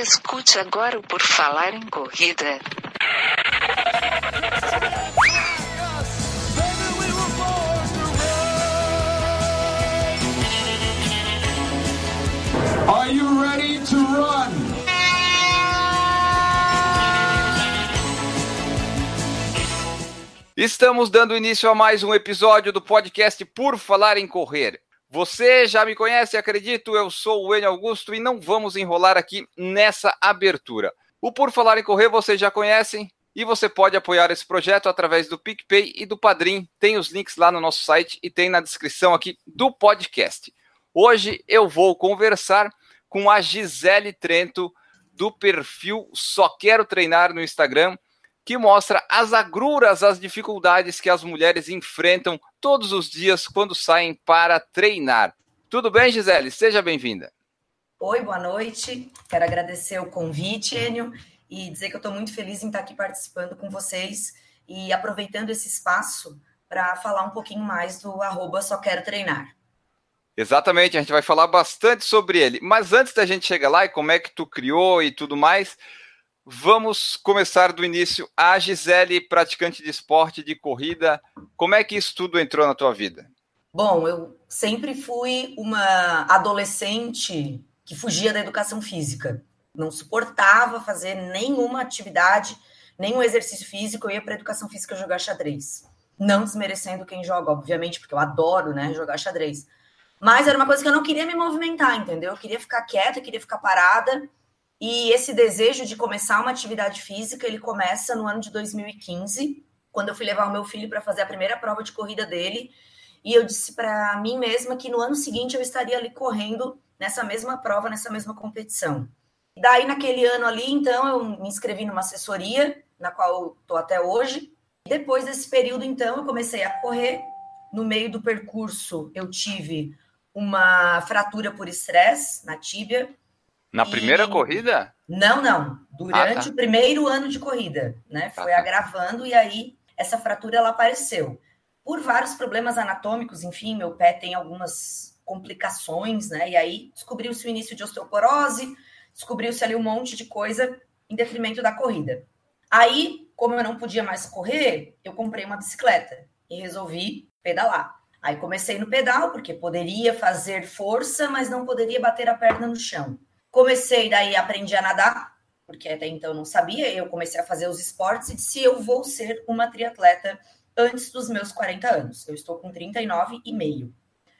Escute agora o Por Falar em Corrida. Are you ready to run? Estamos dando início a mais um episódio do podcast Por Falar em Correr. Você já me conhece, acredito, eu sou o Enio Augusto e não vamos enrolar aqui nessa abertura. O Por Falar em Correr vocês já conhecem e você pode apoiar esse projeto através do PicPay e do Padrim. Tem os links lá no nosso site e tem na descrição aqui do podcast. Hoje eu vou conversar com a Gisele Trento do perfil Só Quero Treinar no Instagram que mostra as agruras, as dificuldades que as mulheres enfrentam todos os dias quando saem para treinar. Tudo bem, Gisele? Seja bem-vinda. Oi, boa noite. Quero agradecer o convite, Enio, e dizer que eu estou muito feliz em estar aqui participando com vocês e aproveitando esse espaço para falar um pouquinho mais do arroba Só Quero Treinar. Exatamente, a gente vai falar bastante sobre ele. Mas antes da gente chegar lá e como é que tu criou e tudo mais, Vamos começar do início. A Gisele, praticante de esporte, de corrida, como é que isso tudo entrou na tua vida? Bom, eu sempre fui uma adolescente que fugia da educação física. Não suportava fazer nenhuma atividade, nenhum exercício físico. Eu ia para educação física jogar xadrez. Não desmerecendo quem joga, obviamente, porque eu adoro né, jogar xadrez. Mas era uma coisa que eu não queria me movimentar, entendeu? Eu queria ficar quieta, eu queria ficar parada. E esse desejo de começar uma atividade física, ele começa no ano de 2015, quando eu fui levar o meu filho para fazer a primeira prova de corrida dele, e eu disse para mim mesma que no ano seguinte eu estaria ali correndo nessa mesma prova, nessa mesma competição. Daí naquele ano ali, então, eu me inscrevi numa assessoria, na qual tô até hoje. Depois desse período, então, eu comecei a correr. No meio do percurso, eu tive uma fratura por estresse na tíbia, na primeira e... corrida? Não, não. Durante ah, tá. o primeiro ano de corrida, né? Tá, Foi tá. agravando e aí essa fratura ela apareceu. Por vários problemas anatômicos, enfim, meu pé tem algumas complicações, né? E aí descobriu-se o início de osteoporose, descobriu-se ali um monte de coisa em detrimento da corrida. Aí, como eu não podia mais correr, eu comprei uma bicicleta e resolvi pedalar. Aí comecei no pedal, porque poderia fazer força, mas não poderia bater a perna no chão. Comecei daí, aprendi a nadar, porque até então não sabia. Eu comecei a fazer os esportes e disse: eu vou ser uma triatleta antes dos meus 40 anos. Eu estou com 39 e meio.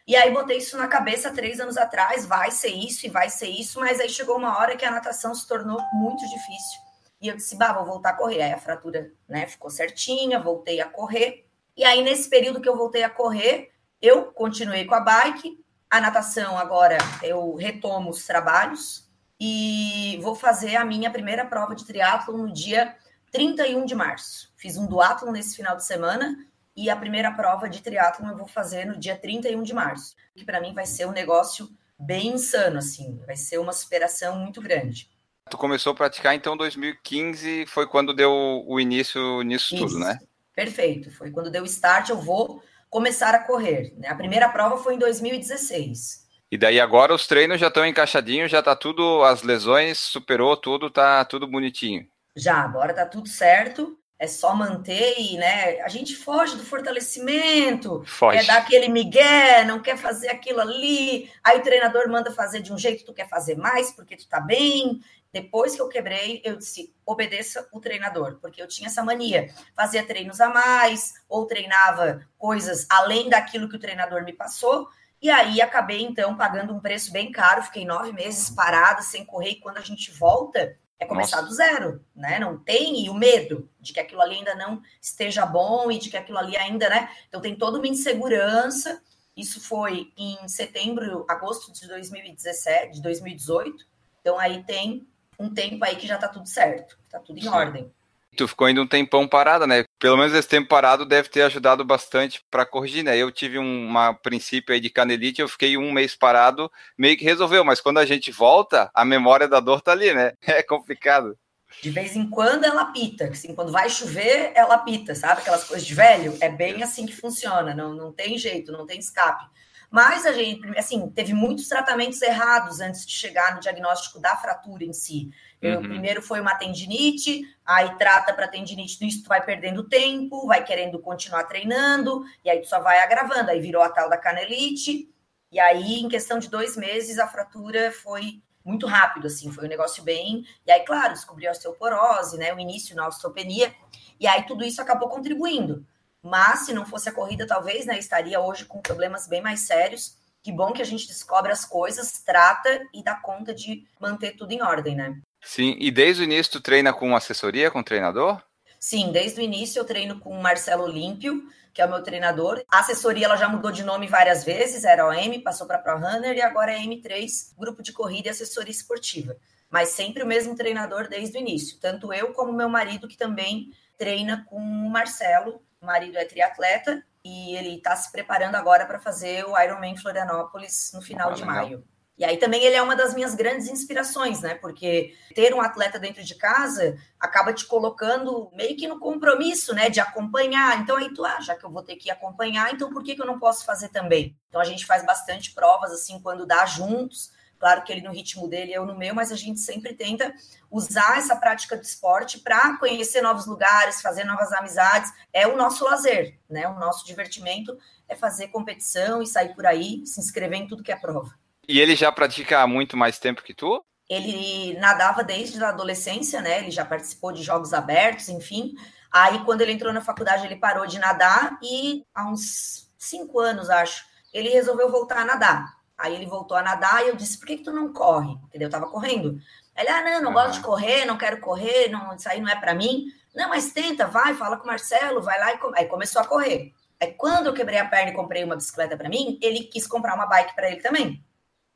E aí botei isso na cabeça três anos atrás, vai ser isso e vai ser isso, mas aí chegou uma hora que a natação se tornou muito difícil. E eu disse, bah, vou voltar a correr. Aí a fratura, né, ficou certinha, voltei a correr. E aí, nesse período que eu voltei a correr, eu continuei com a bike, a natação agora eu retomo os trabalhos e vou fazer a minha primeira prova de triatlo no dia 31 de março. Fiz um duatlon nesse final de semana e a primeira prova de triatlo eu vou fazer no dia 31 de março, que para mim vai ser um negócio bem insano assim, vai ser uma superação muito grande. Tu começou a praticar então 2015, foi quando deu o início nisso Isso. tudo, né? Perfeito, foi quando deu o start, eu vou começar a correr. Né? A primeira prova foi em 2016. E daí agora os treinos já estão encaixadinhos, já tá tudo, as lesões superou tudo, tá tudo bonitinho. Já, agora tá tudo certo. É só manter e, né? A gente foge do fortalecimento, foge. é dar aquele migué, não quer fazer aquilo ali. Aí o treinador manda fazer de um jeito, tu quer fazer mais porque tu tá bem. Depois que eu quebrei, eu disse: obedeça o treinador, porque eu tinha essa mania. Fazia treinos a mais, ou treinava coisas além daquilo que o treinador me passou. E aí acabei, então, pagando um preço bem caro. Fiquei nove meses parada, sem correr. E quando a gente volta, é começar Nossa. do zero, né? Não tem e o medo de que aquilo ali ainda não esteja bom e de que aquilo ali ainda, né? Então tem toda uma insegurança. Isso foi em setembro, agosto de 2017, de 2018. Então aí tem um tempo aí que já tá tudo certo, tá tudo em Sim. ordem. Tu ficou ainda um tempão parada, né? Pelo menos esse tempo parado deve ter ajudado bastante para corrigir, né? Eu tive um uma princípio aí de canelite, eu fiquei um mês parado, meio que resolveu, mas quando a gente volta, a memória da dor tá ali, né? É complicado. De vez em quando ela pita, assim, quando vai chover, ela pita, sabe? Aquelas coisas de velho, é bem assim que funciona, não, não tem jeito, não tem escape. Mas a gente, assim, teve muitos tratamentos errados antes de chegar no diagnóstico da fratura em si. Uhum. Primeiro foi uma tendinite, aí trata para tendinite, isso tu vai perdendo tempo, vai querendo continuar treinando, e aí tu só vai agravando. Aí virou a tal da canelite, e aí em questão de dois meses a fratura foi muito rápido, assim, foi um negócio bem. E aí, claro, descobriu a osteoporose, né? O início na osteopenia, e aí tudo isso acabou contribuindo. Mas se não fosse a corrida, talvez, né, estaria hoje com problemas bem mais sérios. Que bom que a gente descobre as coisas, trata e dá conta de manter tudo em ordem, né? Sim, e desde o início tu treina com assessoria, com treinador? Sim, desde o início eu treino com o Marcelo Olímpio, que é o meu treinador. A assessoria ela já mudou de nome várias vezes, era OM, passou para ProRunner e agora é M3, grupo de corrida e assessoria esportiva. Mas sempre o mesmo treinador desde o início, tanto eu como meu marido, que também treina com o Marcelo. O marido é triatleta e ele está se preparando agora para fazer o Ironman Florianópolis no final ah, de maio. E aí também ele é uma das minhas grandes inspirações, né? Porque ter um atleta dentro de casa acaba te colocando meio que no compromisso, né? De acompanhar. Então aí tu, ah, já que eu vou ter que acompanhar, então por que, que eu não posso fazer também? Então a gente faz bastante provas, assim, quando dá juntos. Claro que ele no ritmo dele, eu no meu, mas a gente sempre tenta usar essa prática do esporte para conhecer novos lugares, fazer novas amizades. É o nosso lazer, né? O nosso divertimento é fazer competição e sair por aí, se inscrever em tudo que é prova. E ele já pratica há muito mais tempo que tu? Ele nadava desde a adolescência, né? Ele já participou de jogos abertos, enfim. Aí, quando ele entrou na faculdade, ele parou de nadar e há uns cinco anos, acho, ele resolveu voltar a nadar. Aí ele voltou a nadar e eu disse: por que, que tu não corre? Entendeu? Eu tava correndo. Ele, ah, não, não gosto de correr, não quero correr, não, isso aí não é para mim. Não, mas tenta, vai, fala com o Marcelo, vai lá e come... aí começou a correr. Aí quando eu quebrei a perna e comprei uma bicicleta para mim, ele quis comprar uma bike para ele também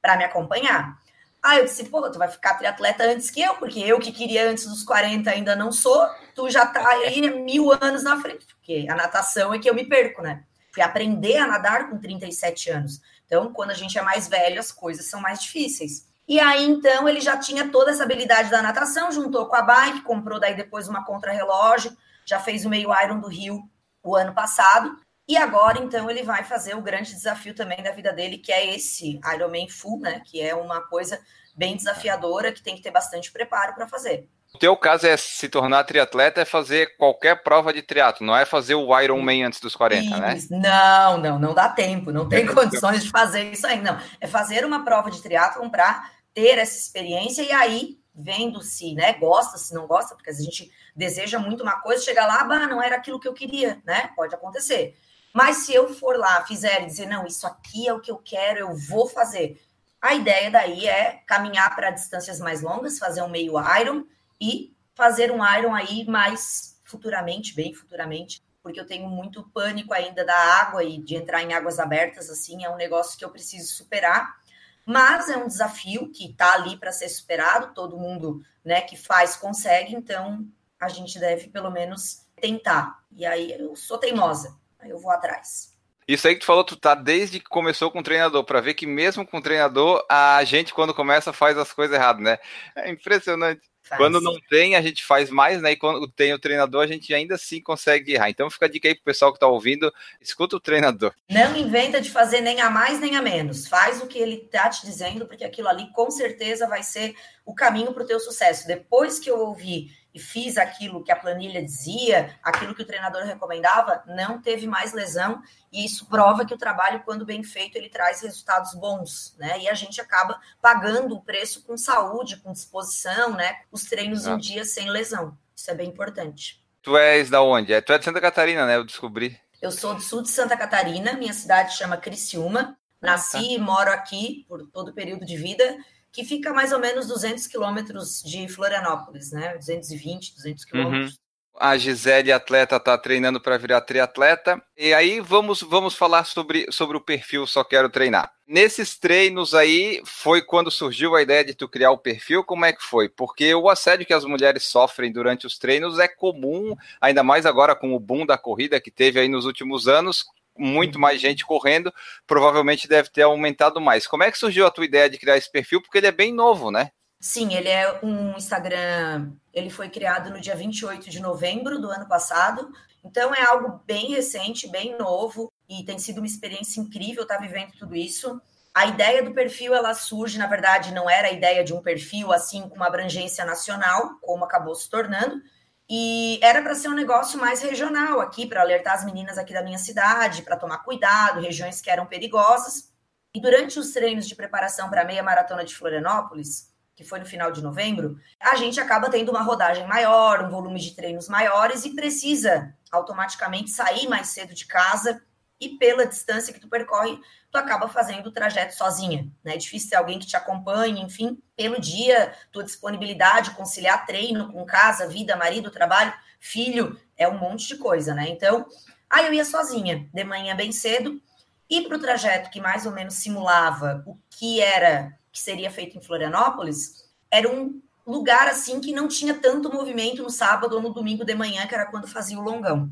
para me acompanhar. Aí eu disse, pô, tu vai ficar triatleta antes que eu, porque eu que queria antes dos 40 ainda não sou, tu já tá aí mil anos na frente, porque a natação é que eu me perco, né? Fui aprender a nadar com 37 anos. Então, quando a gente é mais velho, as coisas são mais difíceis. E aí, então, ele já tinha toda essa habilidade da natação, juntou com a bike, comprou daí depois uma contrarrelógio, já fez o meio Iron do Rio o ano passado, e agora, então, ele vai fazer o grande desafio também da vida dele, que é esse Ironman Full, né? Que é uma coisa bem desafiadora, que tem que ter bastante preparo para fazer. O teu caso é se tornar triatleta, é fazer qualquer prova de triatlo, não é fazer o Ironman antes dos 40, né? isso. né? Não, não, não dá tempo, não tem condições de fazer isso aí, não. É fazer uma prova de triatlo para ter essa experiência e aí, vendo se, né, gosta, se não gosta, porque a gente deseja muito uma coisa, chega lá, bah, não era aquilo que eu queria, né? Pode acontecer. Mas se eu for lá, fizer e dizer, não, isso aqui é o que eu quero, eu vou fazer. A ideia daí é caminhar para distâncias mais longas, fazer um meio Iron e fazer um Iron aí mais futuramente, bem futuramente, porque eu tenho muito pânico ainda da água e de entrar em águas abertas, assim, é um negócio que eu preciso superar. Mas é um desafio que está ali para ser superado, todo mundo né, que faz consegue, então a gente deve pelo menos tentar. E aí eu sou teimosa, Aí eu vou atrás. Isso aí que tu falou, tu tá desde que começou com o treinador, para ver que mesmo com o treinador, a gente, quando começa, faz as coisas erradas, né? É impressionante. Faz. Quando não tem, a gente faz mais, né? E quando tem o treinador, a gente ainda assim consegue errar. Então fica a dica aí pro pessoal que tá ouvindo, escuta o treinador. Não inventa de fazer nem a mais nem a menos. Faz o que ele tá te dizendo, porque aquilo ali com certeza vai ser o caminho para o teu sucesso. Depois que eu ouvi e fiz aquilo que a planilha dizia, aquilo que o treinador recomendava, não teve mais lesão, e isso prova que o trabalho, quando bem feito, ele traz resultados bons, né? E a gente acaba pagando o preço com saúde, com disposição, né? Os treinos ah. em dia sem lesão. Isso é bem importante. Tu és da onde? É, tu é de Santa Catarina, né? Eu descobri. Eu sou do sul de Santa Catarina, minha cidade chama Criciúma. Nasci ah, tá. e moro aqui por todo o período de vida que fica mais ou menos 200 quilômetros de Florianópolis, né? 220, 200 quilômetros. Uhum. A Gisele, atleta, está treinando para virar triatleta. E aí vamos, vamos falar sobre, sobre o perfil Só Quero Treinar. Nesses treinos aí, foi quando surgiu a ideia de tu criar o perfil? Como é que foi? Porque o assédio que as mulheres sofrem durante os treinos é comum, ainda mais agora com o boom da corrida que teve aí nos últimos anos muito mais gente correndo, provavelmente deve ter aumentado mais. Como é que surgiu a tua ideia de criar esse perfil? Porque ele é bem novo, né? Sim, ele é um Instagram, ele foi criado no dia 28 de novembro do ano passado, então é algo bem recente, bem novo, e tem sido uma experiência incrível estar vivendo tudo isso. A ideia do perfil ela surge, na verdade, não era a ideia de um perfil assim com uma abrangência nacional, como acabou se tornando, e era para ser um negócio mais regional aqui, para alertar as meninas aqui da minha cidade, para tomar cuidado, regiões que eram perigosas. E durante os treinos de preparação para a meia maratona de Florianópolis, que foi no final de novembro, a gente acaba tendo uma rodagem maior, um volume de treinos maiores e precisa automaticamente sair mais cedo de casa e pela distância que tu percorre, tu acaba fazendo o trajeto sozinha, né? É difícil ter alguém que te acompanhe, enfim, pelo dia, tua disponibilidade, conciliar treino com casa, vida, marido, trabalho, filho, é um monte de coisa, né? Então, aí eu ia sozinha, de manhã bem cedo, e para o trajeto que mais ou menos simulava o que era, que seria feito em Florianópolis, era um lugar assim que não tinha tanto movimento no sábado ou no domingo de manhã, que era quando fazia o longão.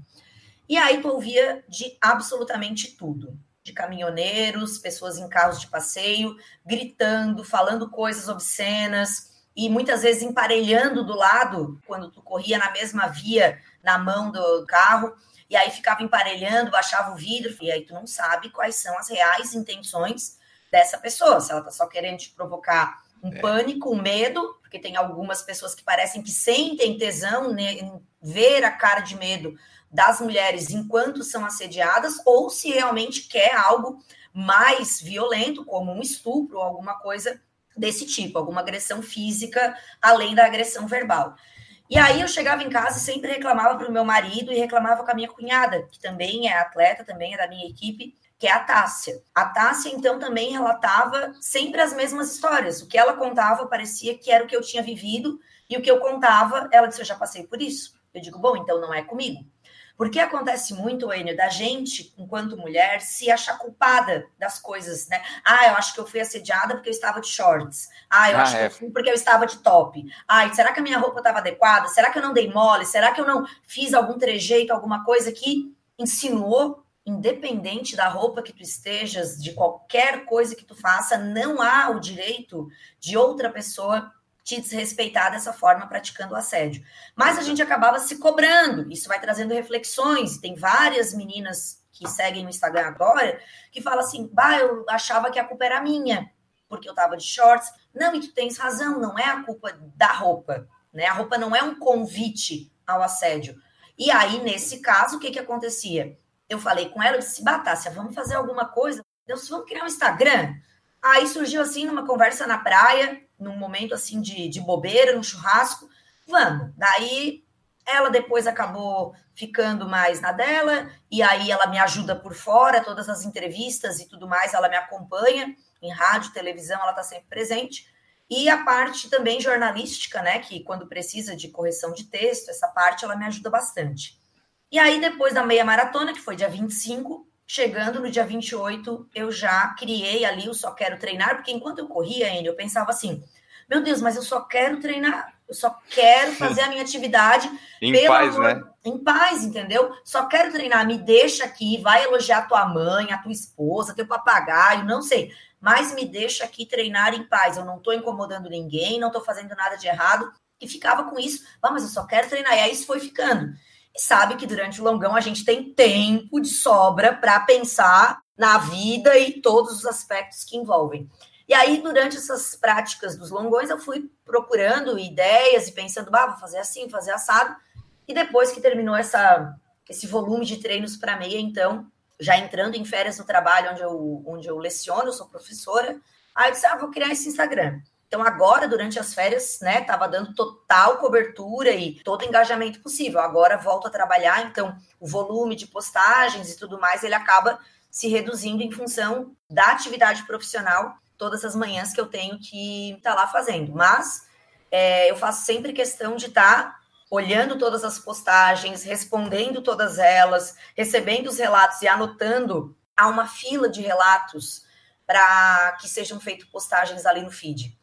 E aí tu ouvia de absolutamente tudo. De caminhoneiros, pessoas em carros de passeio, gritando, falando coisas obscenas e muitas vezes emparelhando do lado, quando tu corria na mesma via, na mão do carro, e aí ficava emparelhando, baixava o vidro, e aí tu não sabe quais são as reais intenções dessa pessoa, se ela tá só querendo te provocar um é. pânico, um medo, porque tem algumas pessoas que parecem que sentem tesão em ver a cara de medo das mulheres enquanto são assediadas, ou se realmente quer algo mais violento, como um estupro ou alguma coisa desse tipo, alguma agressão física além da agressão verbal. E aí eu chegava em casa e sempre reclamava para o meu marido e reclamava com a minha cunhada, que também é atleta, também é da minha equipe, que é a Tássia. A Tássia, então, também relatava sempre as mesmas histórias. O que ela contava parecia que era o que eu tinha vivido, e o que eu contava, ela disse: Eu já passei por isso. Eu digo: Bom, então não é comigo. Porque acontece muito, Enio, da gente, enquanto mulher, se achar culpada das coisas, né? Ah, eu acho que eu fui assediada porque eu estava de shorts. Ah, eu ah, acho é. que eu fui porque eu estava de top. Ah, será que a minha roupa estava adequada? Será que eu não dei mole? Será que eu não fiz algum trejeito, alguma coisa que insinuou? Independente da roupa que tu estejas, de qualquer coisa que tu faça, não há o direito de outra pessoa te desrespeitar dessa forma praticando assédio. Mas a gente acabava se cobrando, isso vai trazendo reflexões. Tem várias meninas que seguem no Instagram agora que falam assim: bah, eu achava que a culpa era minha, porque eu tava de shorts. Não, e tu tens razão, não é a culpa da roupa, né? A roupa não é um convite ao assédio. E aí, nesse caso, o que que acontecia? Eu falei com ela, eu disse, Batácia, vamos fazer alguma coisa? Deus, vamos criar um Instagram? Aí surgiu assim, numa conversa na praia, num momento assim de, de bobeira, num churrasco, vamos. Daí ela depois acabou ficando mais na dela, e aí ela me ajuda por fora, todas as entrevistas e tudo mais, ela me acompanha em rádio, televisão, ela está sempre presente. E a parte também jornalística, né, que quando precisa de correção de texto, essa parte ela me ajuda bastante. E aí, depois da meia maratona, que foi dia 25, Chegando no dia 28, eu já criei ali o Só Quero Treinar, porque enquanto eu corria, ainda eu pensava assim: meu Deus, mas eu só quero treinar, eu só quero fazer a minha atividade em paz, amor, né? Em paz, entendeu? Só quero treinar, me deixa aqui, vai elogiar tua mãe, a tua esposa, teu papagaio, não sei, mas me deixa aqui treinar em paz. Eu não tô incomodando ninguém, não tô fazendo nada de errado. E ficava com isso, ah, mas eu só quero treinar. E aí isso foi ficando e sabe que durante o longão a gente tem tempo de sobra para pensar na vida e todos os aspectos que envolvem. E aí, durante essas práticas dos longões, eu fui procurando ideias e pensando, ah, vou fazer assim, fazer assado. E depois que terminou essa, esse volume de treinos para meia, então, já entrando em férias no trabalho onde eu, onde eu leciono, eu sou professora, aí eu disse, ah, vou criar esse Instagram. Então, agora, durante as férias, né, estava dando total cobertura e todo engajamento possível. Agora volto a trabalhar, então o volume de postagens e tudo mais, ele acaba se reduzindo em função da atividade profissional todas as manhãs que eu tenho que estar tá lá fazendo. Mas é, eu faço sempre questão de estar tá olhando todas as postagens, respondendo todas elas, recebendo os relatos e anotando. Há uma fila de relatos para que sejam feitas postagens ali no feed.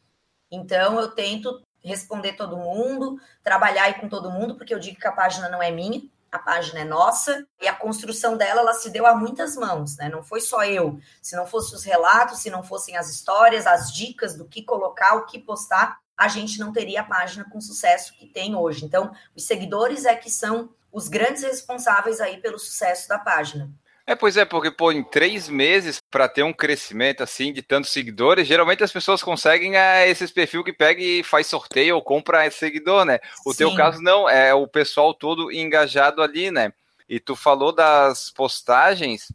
Então, eu tento responder todo mundo, trabalhar aí com todo mundo, porque eu digo que a página não é minha, a página é nossa, e a construção dela, ela se deu a muitas mãos, né? Não foi só eu. Se não fossem os relatos, se não fossem as histórias, as dicas do que colocar, o que postar, a gente não teria a página com sucesso que tem hoje. Então, os seguidores é que são os grandes responsáveis aí pelo sucesso da página. É, pois é, porque, pô, em três meses, para ter um crescimento assim de tantos seguidores, geralmente as pessoas conseguem é, esses perfil que pega e faz sorteio ou compra seguidor, né? O Sim. teu caso não, é o pessoal todo engajado ali, né? E tu falou das postagens,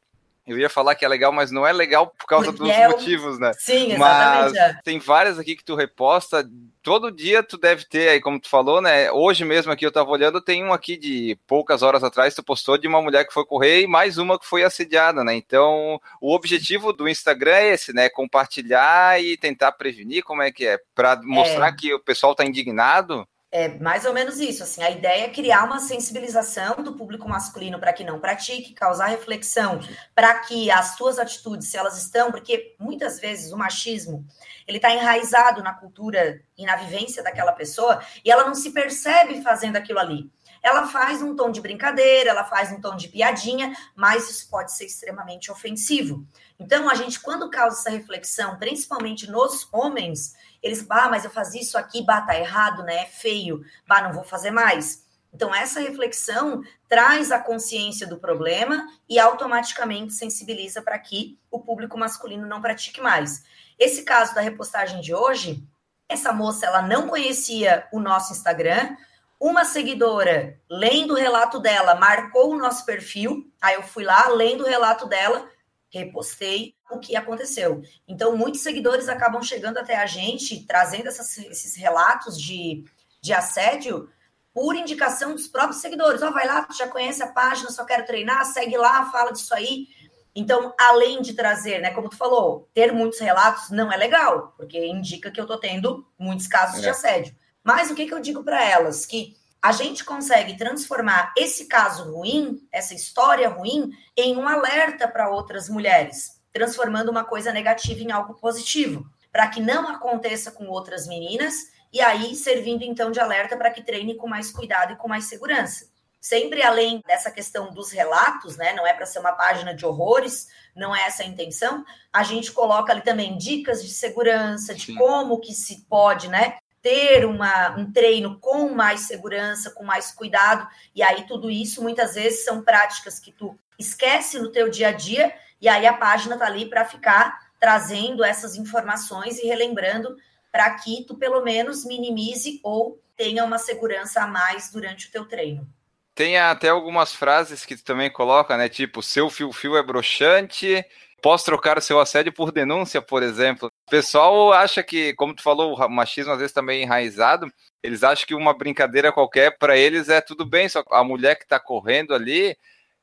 eu ia falar que é legal, mas não é legal por causa dos é motivos, né? Sim, exatamente. Mas é. tem várias aqui que tu reposta. Todo dia tu deve ter aí, como tu falou, né? Hoje mesmo aqui eu tava olhando, tem um aqui de poucas horas atrás, tu postou de uma mulher que foi correr e mais uma que foi assediada, né? Então, o objetivo do Instagram é esse, né? Compartilhar e tentar prevenir, como é que é? Para mostrar é. que o pessoal tá indignado é mais ou menos isso. Assim, a ideia é criar uma sensibilização do público masculino para que não pratique, causar reflexão, para que as suas atitudes, se elas estão, porque muitas vezes o machismo ele está enraizado na cultura e na vivência daquela pessoa e ela não se percebe fazendo aquilo ali. Ela faz um tom de brincadeira, ela faz um tom de piadinha, mas isso pode ser extremamente ofensivo. Então, a gente, quando causa essa reflexão, principalmente nos homens, eles, ah, mas eu fazia isso aqui, bah, tá errado, né? É feio, bah, não vou fazer mais. Então, essa reflexão traz a consciência do problema e automaticamente sensibiliza para que o público masculino não pratique mais. Esse caso da repostagem de hoje, essa moça ela não conhecia o nosso Instagram. Uma seguidora, lendo o relato dela, marcou o nosso perfil. Aí eu fui lá, lendo o relato dela, repostei o que aconteceu. Então, muitos seguidores acabam chegando até a gente, trazendo essas, esses relatos de, de assédio por indicação dos próprios seguidores. Ó, oh, vai lá, tu já conhece a página, só quero treinar, segue lá, fala disso aí. Então, além de trazer, né, como tu falou, ter muitos relatos não é legal, porque indica que eu tô tendo muitos casos é. de assédio. Mas o que, que eu digo para elas? Que a gente consegue transformar esse caso ruim, essa história ruim, em um alerta para outras mulheres, transformando uma coisa negativa em algo positivo, para que não aconteça com outras meninas e aí servindo então de alerta para que treine com mais cuidado e com mais segurança. Sempre além dessa questão dos relatos, né? Não é para ser uma página de horrores, não é essa a intenção. A gente coloca ali também dicas de segurança, de Sim. como que se pode, né? Ter uma, um treino com mais segurança, com mais cuidado, e aí tudo isso muitas vezes são práticas que tu esquece no teu dia a dia, e aí a página tá ali para ficar trazendo essas informações e relembrando para que tu pelo menos minimize ou tenha uma segurança a mais durante o teu treino. Tem até algumas frases que tu também coloca, né? Tipo, seu fio-fio é broxante, posso trocar o seu assédio por denúncia, por exemplo. O pessoal acha que, como tu falou, o machismo às vezes também é enraizado. Eles acham que uma brincadeira qualquer para eles é tudo bem, só a mulher que está correndo ali,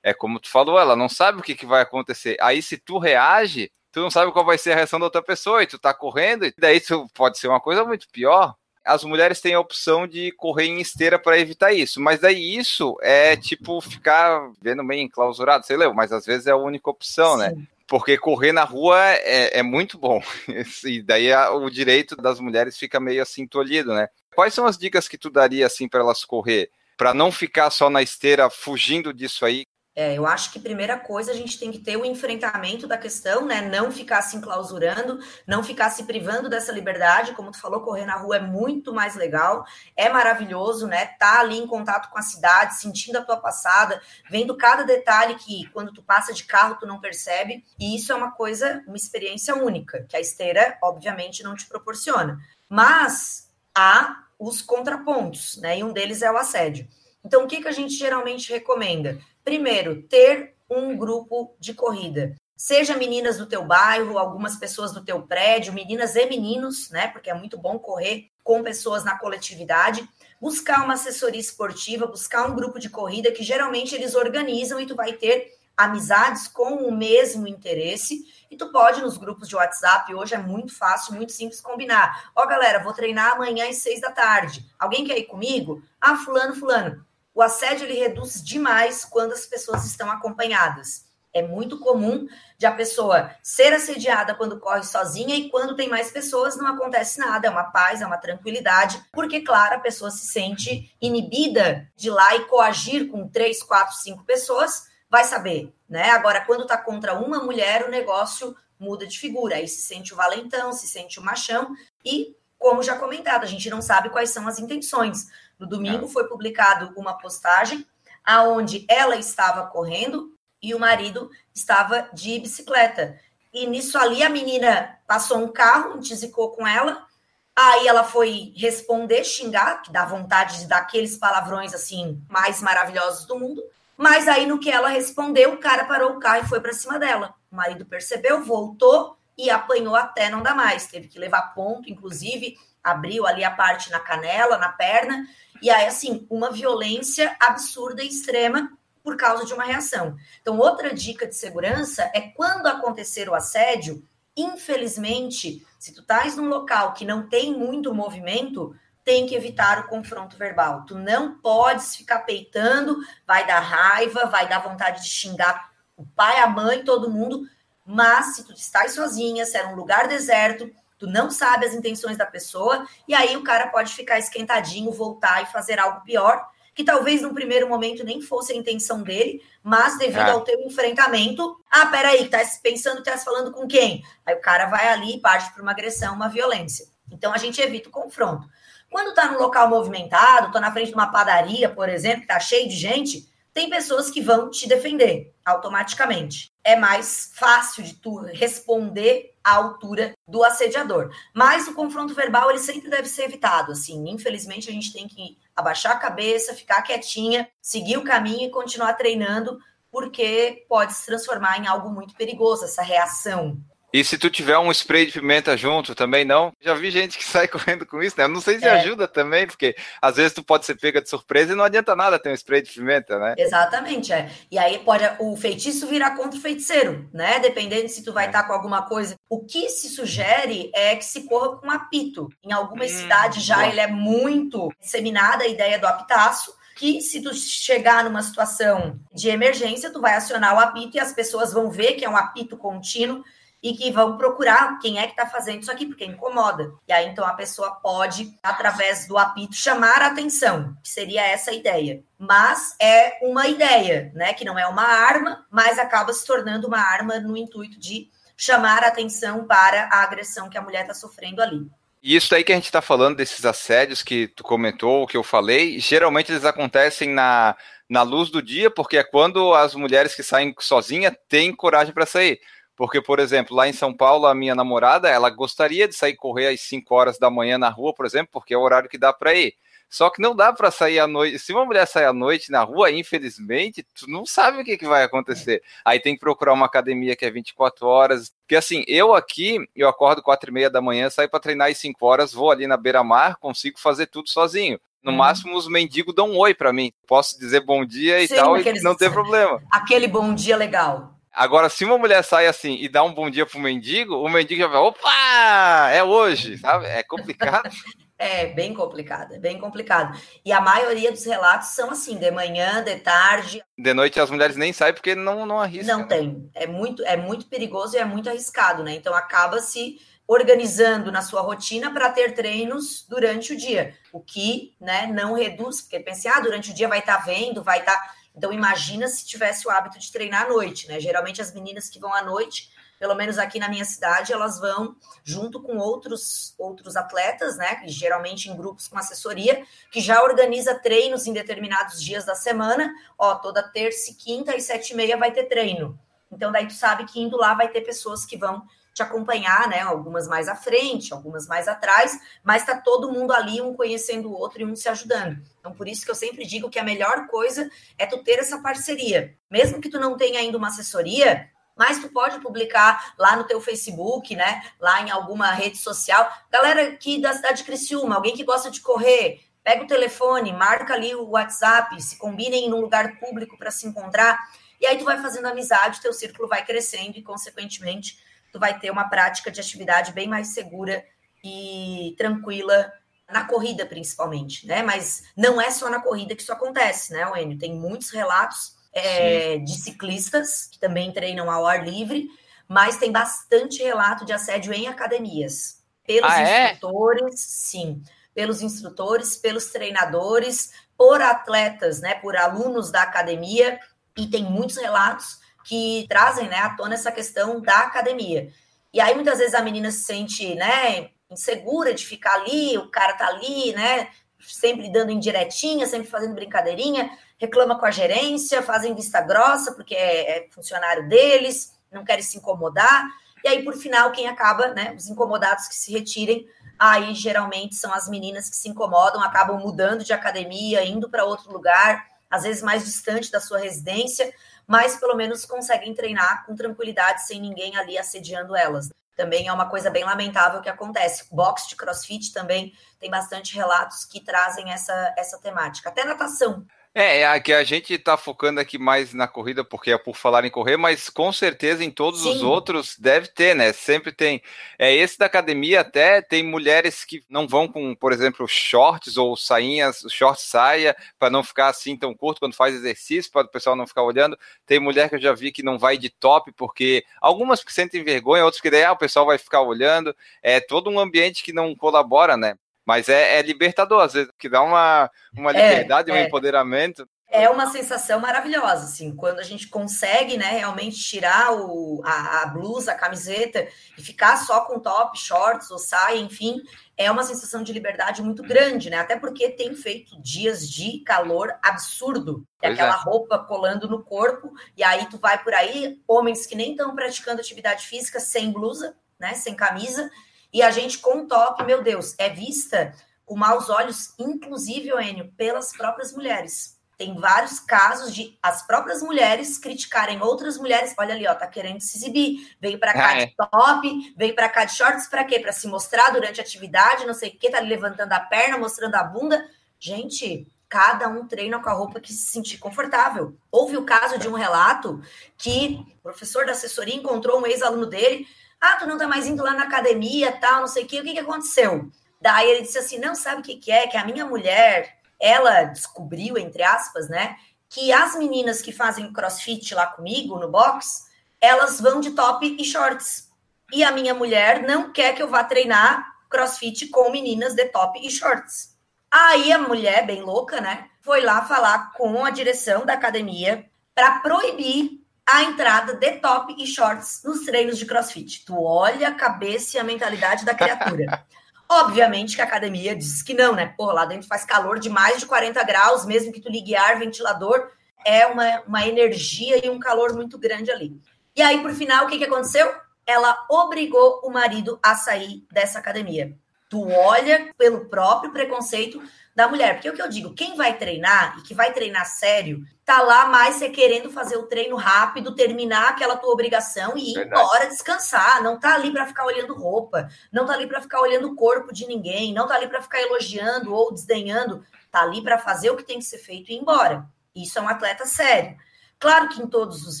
é como tu falou, ela não sabe o que, que vai acontecer. Aí se tu reage, tu não sabe qual vai ser a reação da outra pessoa e tu tá correndo, e daí tu pode ser uma coisa muito pior. As mulheres têm a opção de correr em esteira para evitar isso, mas daí isso é tipo ficar vendo meio enclausurado, sei lá, mas às vezes é a única opção, né? Sim. né? Porque correr na rua é, é muito bom. E daí o direito das mulheres fica meio assim tolhido, né? Quais são as dicas que tu daria assim para elas correr? Para não ficar só na esteira fugindo disso aí, é, eu acho que primeira coisa a gente tem que ter o enfrentamento da questão, né? Não ficar se enclausurando, não ficar se privando dessa liberdade. Como tu falou, correr na rua é muito mais legal, é maravilhoso, né? Tá ali em contato com a cidade, sentindo a tua passada, vendo cada detalhe que quando tu passa de carro tu não percebe. E isso é uma coisa, uma experiência única, que a esteira, obviamente, não te proporciona. Mas há os contrapontos, né? E um deles é o assédio. Então, o que, que a gente geralmente recomenda? Primeiro, ter um grupo de corrida. Seja meninas do teu bairro, algumas pessoas do teu prédio, meninas e meninos, né? Porque é muito bom correr com pessoas na coletividade. Buscar uma assessoria esportiva, buscar um grupo de corrida que geralmente eles organizam e tu vai ter amizades com o mesmo interesse. E tu pode, nos grupos de WhatsApp, hoje é muito fácil, muito simples combinar. Ó, galera, vou treinar amanhã às seis da tarde. Alguém quer ir comigo? Ah, fulano, fulano o assédio ele reduz demais quando as pessoas estão acompanhadas. É muito comum de a pessoa ser assediada quando corre sozinha e quando tem mais pessoas não acontece nada, é uma paz, é uma tranquilidade, porque, claro, a pessoa se sente inibida de ir lá e coagir com três, quatro, cinco pessoas, vai saber, né? Agora, quando tá contra uma mulher, o negócio muda de figura, aí se sente o valentão, se sente o machão e, como já comentado, a gente não sabe quais são as intenções. No domingo é. foi publicado uma postagem aonde ela estava correndo e o marido estava de bicicleta. E nisso ali a menina passou um carro, desicou com ela. Aí ela foi responder, xingar, que dá vontade de dar aqueles palavrões assim mais maravilhosos do mundo. Mas aí no que ela respondeu, o cara parou o carro e foi para cima dela. O marido percebeu, voltou e apanhou até não dar mais. Teve que levar ponto, inclusive abriu ali a parte na canela, na perna. E aí assim, uma violência absurda e extrema por causa de uma reação. Então, outra dica de segurança é quando acontecer o assédio, infelizmente, se tu estás num local que não tem muito movimento, tem que evitar o confronto verbal. Tu não podes ficar peitando, vai dar raiva, vai dar vontade de xingar o pai, a mãe, todo mundo, mas se tu estás sozinha, se é um lugar deserto, tu não sabe as intenções da pessoa, e aí o cara pode ficar esquentadinho, voltar e fazer algo pior, que talvez no primeiro momento nem fosse a intenção dele, mas devido é. ao teu enfrentamento, ah, peraí, tá pensando que tá falando com quem? Aí o cara vai ali e parte para uma agressão, uma violência. Então a gente evita o confronto. Quando tá num local movimentado, tô na frente de uma padaria, por exemplo, que tá cheio de gente, tem pessoas que vão te defender automaticamente. É mais fácil de tu responder à altura do assediador. Mas o confronto verbal ele sempre deve ser evitado. Assim, infelizmente a gente tem que abaixar a cabeça, ficar quietinha, seguir o caminho e continuar treinando, porque pode se transformar em algo muito perigoso essa reação e se tu tiver um spray de pimenta junto, também não. Já vi gente que sai correndo com isso, né? Eu não sei se é. ajuda também, porque às vezes tu pode ser pega de surpresa e não adianta nada ter um spray de pimenta, né? Exatamente, é. E aí pode o feitiço virar contra o feiticeiro, né? Dependendo se tu vai estar é. tá com alguma coisa. O que se sugere é que se corra com apito. Em algumas hum, cidades já bom. ele é muito disseminada a ideia do apitaço que se tu chegar numa situação de emergência, tu vai acionar o apito e as pessoas vão ver que é um apito contínuo e que vão procurar quem é que está fazendo isso aqui, porque incomoda. E aí, então, a pessoa pode, através do apito, chamar a atenção, que seria essa a ideia. Mas é uma ideia, né? Que não é uma arma, mas acaba se tornando uma arma no intuito de chamar a atenção para a agressão que a mulher está sofrendo ali. E isso aí que a gente está falando, desses assédios que tu comentou, que eu falei, geralmente eles acontecem na, na luz do dia, porque é quando as mulheres que saem sozinhas têm coragem para sair. Porque, por exemplo, lá em São Paulo, a minha namorada, ela gostaria de sair correr às 5 horas da manhã na rua, por exemplo, porque é o horário que dá para ir. Só que não dá para sair à noite. Se uma mulher sair à noite na rua, infelizmente, tu não sabe o que, que vai acontecer. Aí tem que procurar uma academia que é 24 horas. Porque assim, eu aqui, eu acordo 4 e meia da manhã, saio para treinar às 5 horas, vou ali na beira-mar, consigo fazer tudo sozinho. No hum. máximo, os mendigos dão um oi para mim. Posso dizer bom dia e Sim, tal, e não tem problema. Aquele bom dia legal. Agora, se uma mulher sai assim e dá um bom dia pro mendigo, o mendigo já vai, opa, é hoje, sabe? É complicado. é bem complicado, é bem complicado. E a maioria dos relatos são assim, de manhã, de tarde. De noite as mulheres nem saem porque não, não arriscam. Não tem. É muito, é muito perigoso e é muito arriscado, né? Então acaba se organizando na sua rotina para ter treinos durante o dia, o que né, não reduz, porque pensei, ah, durante o dia vai estar tá vendo, vai estar. Tá então, imagina se tivesse o hábito de treinar à noite, né? Geralmente, as meninas que vão à noite, pelo menos aqui na minha cidade, elas vão junto com outros, outros atletas, né? Geralmente em grupos com assessoria, que já organiza treinos em determinados dias da semana. Ó, toda terça e quinta e sete e meia vai ter treino. Então, daí tu sabe que indo lá vai ter pessoas que vão te acompanhar, né? Algumas mais à frente, algumas mais atrás, mas tá todo mundo ali, um conhecendo o outro e um se ajudando. Então, por isso que eu sempre digo que a melhor coisa é tu ter essa parceria. Mesmo que tu não tenha ainda uma assessoria, mas tu pode publicar lá no teu Facebook, né? Lá em alguma rede social. Galera aqui da cidade de Criciúma, alguém que gosta de correr, pega o telefone, marca ali o WhatsApp, se combinem num lugar público para se encontrar. E aí tu vai fazendo amizade, teu círculo vai crescendo e, consequentemente, tu vai ter uma prática de atividade bem mais segura e tranquila na corrida, principalmente, né? Mas não é só na corrida que isso acontece, né, Enio? Tem muitos relatos é, de ciclistas que também treinam ao ar livre, mas tem bastante relato de assédio em academias. Pelos ah, é? instrutores, é? sim. Pelos instrutores, pelos treinadores, por atletas, né? Por alunos da academia, e tem muitos relatos que trazem né, à tona essa questão da academia. E aí, muitas vezes, a menina se sente né, insegura de ficar ali, o cara tá ali, né? sempre dando indiretinha, sempre fazendo brincadeirinha, reclama com a gerência, fazem vista grossa porque é, é funcionário deles, não querem se incomodar. E aí, por final, quem acaba, né? Os incomodados que se retirem, aí geralmente são as meninas que se incomodam, acabam mudando de academia, indo para outro lugar, às vezes mais distante da sua residência, mas pelo menos conseguem treinar com tranquilidade, sem ninguém ali assediando elas. Também é uma coisa bem lamentável que acontece. Boxe de crossfit também tem bastante relatos que trazem essa, essa temática. Até natação. É, é que a gente está focando aqui mais na corrida, porque é por falar em correr, mas com certeza em todos Sim. os outros deve ter, né? Sempre tem. É esse da academia até tem mulheres que não vão com, por exemplo, shorts ou sainhas, short saia, para não ficar assim tão curto quando faz exercício, para o pessoal não ficar olhando. Tem mulher que eu já vi que não vai de top, porque algumas que sentem vergonha, outras que daí ah, o pessoal vai ficar olhando. É todo um ambiente que não colabora, né? Mas é, é, libertador, às vezes, que dá uma, uma é, liberdade, é, um empoderamento. É uma sensação maravilhosa, assim, quando a gente consegue, né, realmente tirar o, a, a blusa, a camiseta e ficar só com top, shorts ou saia, enfim, é uma sensação de liberdade muito grande, né? Até porque tem feito dias de calor absurdo. É aquela é. roupa colando no corpo, e aí tu vai por aí, homens que nem estão praticando atividade física sem blusa, né? Sem camisa, e a gente, com top, meu Deus, é vista com maus olhos, inclusive, Enio, pelas próprias mulheres. Tem vários casos de as próprias mulheres criticarem outras mulheres. Olha ali, ó, tá querendo se exibir. Veio para cá ah, é. de top, veio para cá de shorts para quê? Para se mostrar durante a atividade, não sei o quê, tá levantando a perna, mostrando a bunda. Gente, cada um treina com a roupa que se sentir confortável. Houve o caso de um relato que o professor da assessoria encontrou um ex-aluno dele ah, tu não tá mais indo lá na academia, tal, não sei o que. O que, que aconteceu? Daí ele disse assim: não sabe o que, que é? Que a minha mulher, ela descobriu, entre aspas, né? Que as meninas que fazem crossfit lá comigo no box, elas vão de top e shorts. E a minha mulher não quer que eu vá treinar crossfit com meninas de top e shorts. Aí a mulher, bem louca, né? Foi lá falar com a direção da academia para proibir a entrada de top e shorts nos treinos de crossfit. Tu olha a cabeça e a mentalidade da criatura. Obviamente que a academia diz que não, né? Pô, lá dentro faz calor de mais de 40 graus, mesmo que tu ligue ar, ventilador, é uma, uma energia e um calor muito grande ali. E aí, por final, o que, que aconteceu? Ela obrigou o marido a sair dessa academia. Tu olha pelo próprio preconceito da mulher. Porque o que eu digo, quem vai treinar e que vai treinar sério, tá lá mais você querendo fazer o treino rápido, terminar aquela tua obrigação e ir Verdade. embora descansar. Não tá ali para ficar olhando roupa, não tá ali para ficar olhando o corpo de ninguém, não tá ali para ficar elogiando ou desdenhando, tá ali para fazer o que tem que ser feito e ir embora. Isso é um atleta sério. Claro que em todos os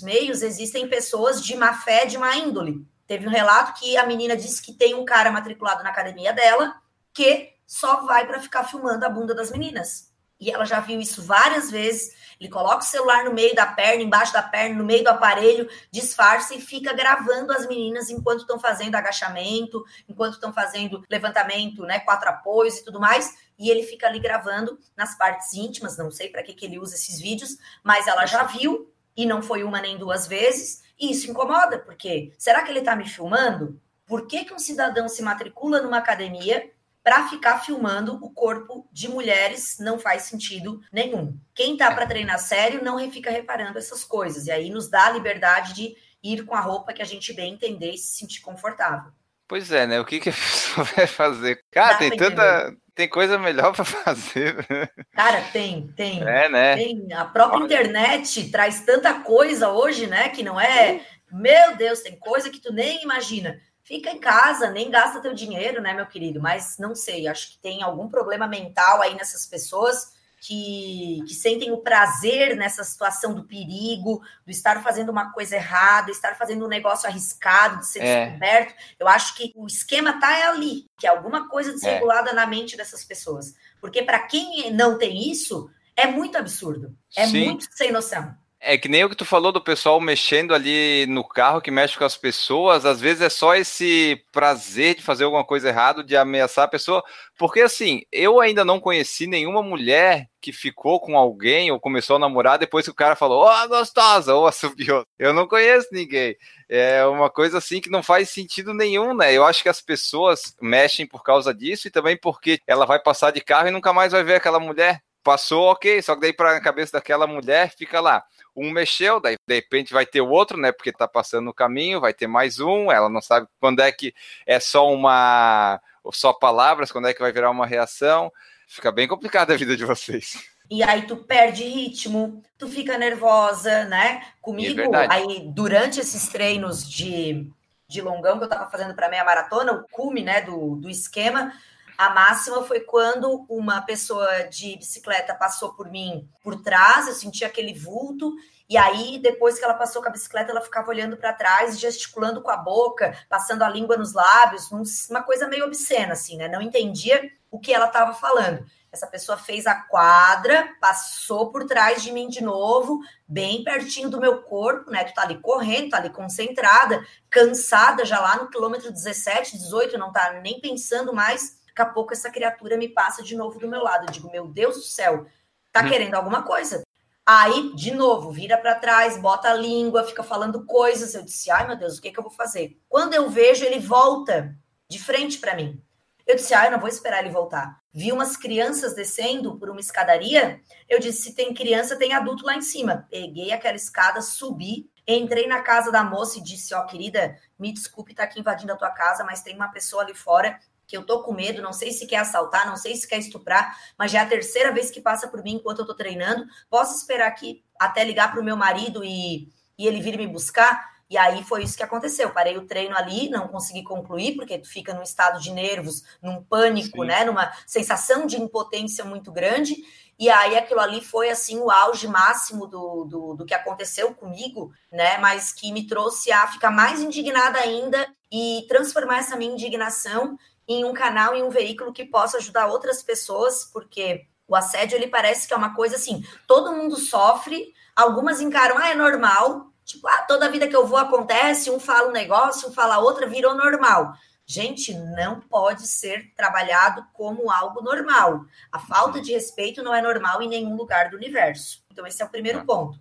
meios existem pessoas de má fé, de má índole. Teve um relato que a menina disse que tem um cara matriculado na academia dela que só vai para ficar filmando a bunda das meninas. E ela já viu isso várias vezes. Ele coloca o celular no meio da perna, embaixo da perna, no meio do aparelho, disfarça e fica gravando as meninas enquanto estão fazendo agachamento, enquanto estão fazendo levantamento, né, quatro apoios e tudo mais. E ele fica ali gravando nas partes íntimas. Não sei para que, que ele usa esses vídeos, mas ela já viu e não foi uma nem duas vezes. E isso incomoda, porque será que ele está me filmando? Por que, que um cidadão se matricula numa academia para ficar filmando o corpo de mulheres não faz sentido nenhum. Quem tá para treinar sério não fica reparando essas coisas. E aí nos dá a liberdade de ir com a roupa que a gente bem entender e se sentir confortável. Pois é, né? O que, que a pessoa vai fazer? Cara, Dá tem tanta. Tem coisa melhor para fazer. Cara, tem, tem. É, né? Tem. A própria Olha. internet traz tanta coisa hoje, né? Que não é. Meu Deus, tem coisa que tu nem imagina fica em casa, nem gasta teu dinheiro, né, meu querido? Mas não sei, acho que tem algum problema mental aí nessas pessoas que, que sentem o prazer nessa situação do perigo, do estar fazendo uma coisa errada, estar fazendo um negócio arriscado, de ser é. descoberto. Eu acho que o esquema tá ali, que é alguma coisa desregulada é. na mente dessas pessoas. Porque para quem não tem isso, é muito absurdo, é Sim. muito sem noção. É que nem o que tu falou do pessoal mexendo ali no carro que mexe com as pessoas, às vezes é só esse prazer de fazer alguma coisa errada, de ameaçar a pessoa, porque assim, eu ainda não conheci nenhuma mulher que ficou com alguém ou começou a namorar depois que o cara falou, ó, oh, gostosa, ou assobiou. Eu não conheço ninguém. É uma coisa assim que não faz sentido nenhum, né? Eu acho que as pessoas mexem por causa disso e também porque ela vai passar de carro e nunca mais vai ver aquela mulher. Passou, ok, só que daí para a cabeça daquela mulher fica lá um mexeu, daí de repente vai ter o outro, né? Porque tá passando no caminho, vai ter mais um, ela não sabe quando é que é só uma só palavras, quando é que vai virar uma reação. Fica bem complicada a vida de vocês. E aí tu perde ritmo, tu fica nervosa, né? Comigo, é aí durante esses treinos de, de longão que eu tava fazendo para meia maratona, o cume, né, do, do esquema, a máxima foi quando uma pessoa de bicicleta passou por mim por trás, eu senti aquele vulto, e aí depois que ela passou com a bicicleta, ela ficava olhando para trás, gesticulando com a boca, passando a língua nos lábios, uma coisa meio obscena, assim, né? Não entendia o que ela estava falando. Essa pessoa fez a quadra, passou por trás de mim de novo, bem pertinho do meu corpo, né? Tu tá ali correndo, tá ali concentrada, cansada já lá no quilômetro 17, 18, não tá nem pensando mais Daqui a pouco essa criatura me passa de novo do meu lado. Eu digo, meu Deus do céu, tá hum. querendo alguma coisa? Aí, de novo, vira para trás, bota a língua, fica falando coisas. Eu disse, ai meu Deus, o que, que eu vou fazer? Quando eu vejo, ele volta de frente para mim. Eu disse, ai, eu não vou esperar ele voltar. Vi umas crianças descendo por uma escadaria. Eu disse, se tem criança, tem adulto lá em cima. Peguei aquela escada, subi, entrei na casa da moça e disse, ó, oh, querida, me desculpe estar tá aqui invadindo a tua casa, mas tem uma pessoa ali fora que eu tô com medo, não sei se quer assaltar, não sei se quer estuprar, mas já é a terceira vez que passa por mim enquanto eu tô treinando. Posso esperar aqui até ligar pro meu marido e, e ele vir me buscar? E aí foi isso que aconteceu. Parei o treino ali, não consegui concluir, porque tu fica num estado de nervos, num pânico, Sim. né? Numa sensação de impotência muito grande. E aí aquilo ali foi assim o auge máximo do, do, do, que aconteceu comigo, né? Mas que me trouxe a ficar mais indignada ainda e transformar essa minha indignação em um canal, em um veículo que possa ajudar outras pessoas, porque o assédio ele parece que é uma coisa assim, todo mundo sofre, algumas encaram, ah, é normal, tipo, ah, toda vida que eu vou acontece, um fala um negócio, um fala outra, virou normal. Gente, não pode ser trabalhado como algo normal. A falta de respeito não é normal em nenhum lugar do universo. Então, esse é o primeiro ponto.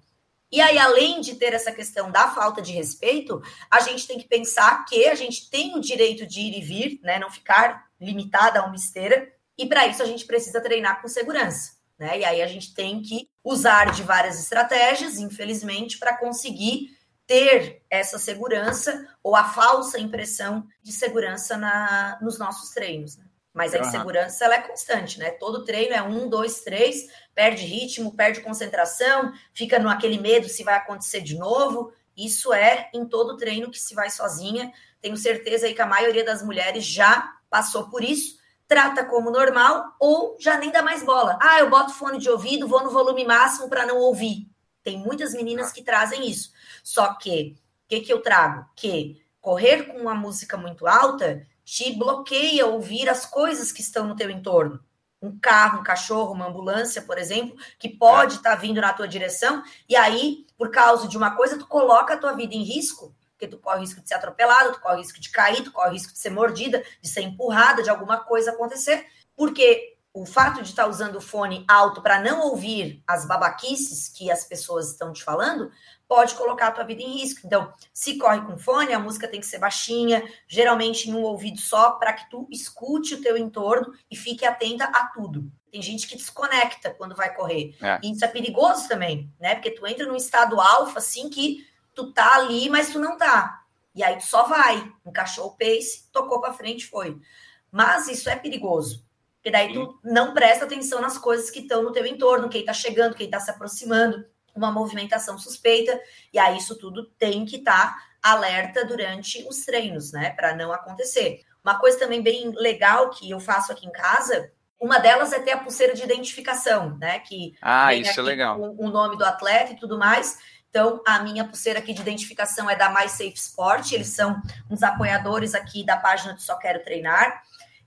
E aí, além de ter essa questão da falta de respeito, a gente tem que pensar que a gente tem o direito de ir e vir, né? Não ficar limitada a uma esteira. E para isso a gente precisa treinar com segurança. Né? E aí a gente tem que usar de várias estratégias, infelizmente, para conseguir ter essa segurança ou a falsa impressão de segurança na, nos nossos treinos. Né? Mas a insegurança ela é constante, né? Todo treino é um, dois, três, perde ritmo, perde concentração, fica no aquele medo se vai acontecer de novo. Isso é em todo treino que se vai sozinha. Tenho certeza aí que a maioria das mulheres já passou por isso, trata como normal ou já nem dá mais bola. Ah, eu boto fone de ouvido, vou no volume máximo para não ouvir. Tem muitas meninas que trazem isso. Só que, o que, que eu trago? Que correr com uma música muito alta te bloqueia ouvir as coisas que estão no teu entorno. Um carro, um cachorro, uma ambulância, por exemplo, que pode estar tá vindo na tua direção, e aí, por causa de uma coisa, tu coloca a tua vida em risco, porque tu corre o risco de ser atropelado, tu corre o risco de cair, tu corre o risco de ser mordida, de ser empurrada, de alguma coisa acontecer, porque o fato de estar tá usando o fone alto para não ouvir as babaquices que as pessoas estão te falando, pode colocar a tua vida em risco. Então, se corre com fone, a música tem que ser baixinha, geralmente em um ouvido só, para que tu escute o teu entorno e fique atenta a tudo. Tem gente que desconecta quando vai correr. É. E isso é perigoso também, né? Porque tu entra num estado alfa, assim, que tu tá ali, mas tu não tá. E aí tu só vai, encaixou o pace, tocou para frente, foi. Mas isso é perigoso. Porque daí tu não presta atenção nas coisas que estão no teu entorno, quem tá chegando, quem tá se aproximando uma movimentação suspeita, e aí isso tudo tem que estar tá alerta durante os treinos, né, para não acontecer. Uma coisa também bem legal que eu faço aqui em casa, uma delas é ter a pulseira de identificação, né, que ah, isso é legal. O, o nome do atleta e tudo mais. Então, a minha pulseira aqui de identificação é da Mais Safe Sport, eles são uns apoiadores aqui da página do Só Quero Treinar.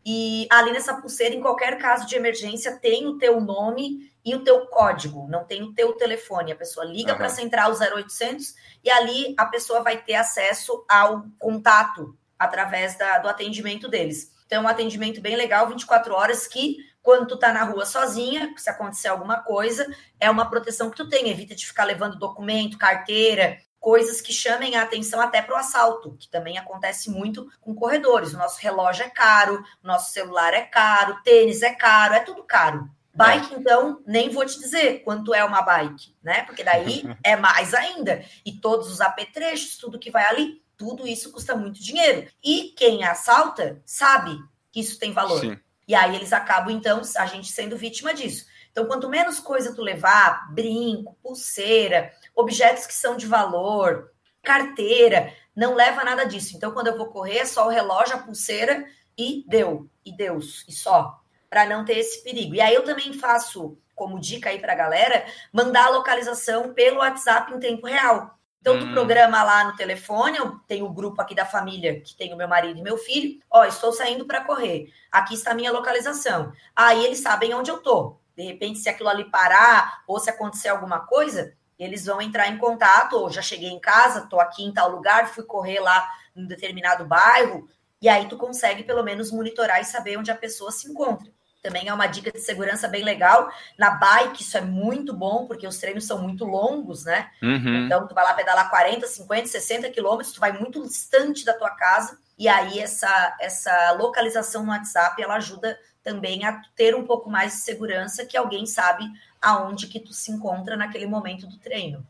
E ali nessa pulseira, em qualquer caso de emergência, tem o teu nome e o teu código, não tem o teu telefone. A pessoa liga uhum. para a central 0800 e ali a pessoa vai ter acesso ao contato através da, do atendimento deles. Então, é um atendimento bem legal, 24 horas, que quando tu tá na rua sozinha, se acontecer alguma coisa, é uma proteção que tu tem. Evita de ficar levando documento, carteira, coisas que chamem a atenção até para o assalto, que também acontece muito com corredores. O nosso relógio é caro, o nosso celular é caro, tênis é caro, é tudo caro. Bike, então, nem vou te dizer quanto é uma bike, né? Porque daí é mais ainda. E todos os apetrechos, tudo que vai ali, tudo isso custa muito dinheiro. E quem assalta sabe que isso tem valor. Sim. E aí eles acabam, então, a gente sendo vítima disso. Então, quanto menos coisa tu levar, brinco, pulseira, objetos que são de valor, carteira, não leva nada disso. Então, quando eu vou correr, é só o relógio, a pulseira e deu, e Deus, e só, para não ter esse perigo. E aí eu também faço, como dica aí para a galera, mandar a localização pelo WhatsApp em tempo real. Então, hum. tu programa lá no telefone, eu tenho o um grupo aqui da família, que tem o meu marido e meu filho. Ó, estou saindo para correr. Aqui está a minha localização. Aí eles sabem onde eu tô. De repente, se aquilo ali parar ou se acontecer alguma coisa, eles vão entrar em contato, ou já cheguei em casa, estou aqui em tal lugar, fui correr lá em determinado bairro, e aí tu consegue pelo menos monitorar e saber onde a pessoa se encontra. Também é uma dica de segurança bem legal. Na bike, isso é muito bom, porque os treinos são muito longos, né? Uhum. Então, tu vai lá pedalar 40, 50, 60 quilômetros, tu vai muito distante da tua casa, e aí essa, essa localização no WhatsApp, ela ajuda também a ter um pouco mais de segurança que alguém sabe aonde que tu se encontra naquele momento do treino.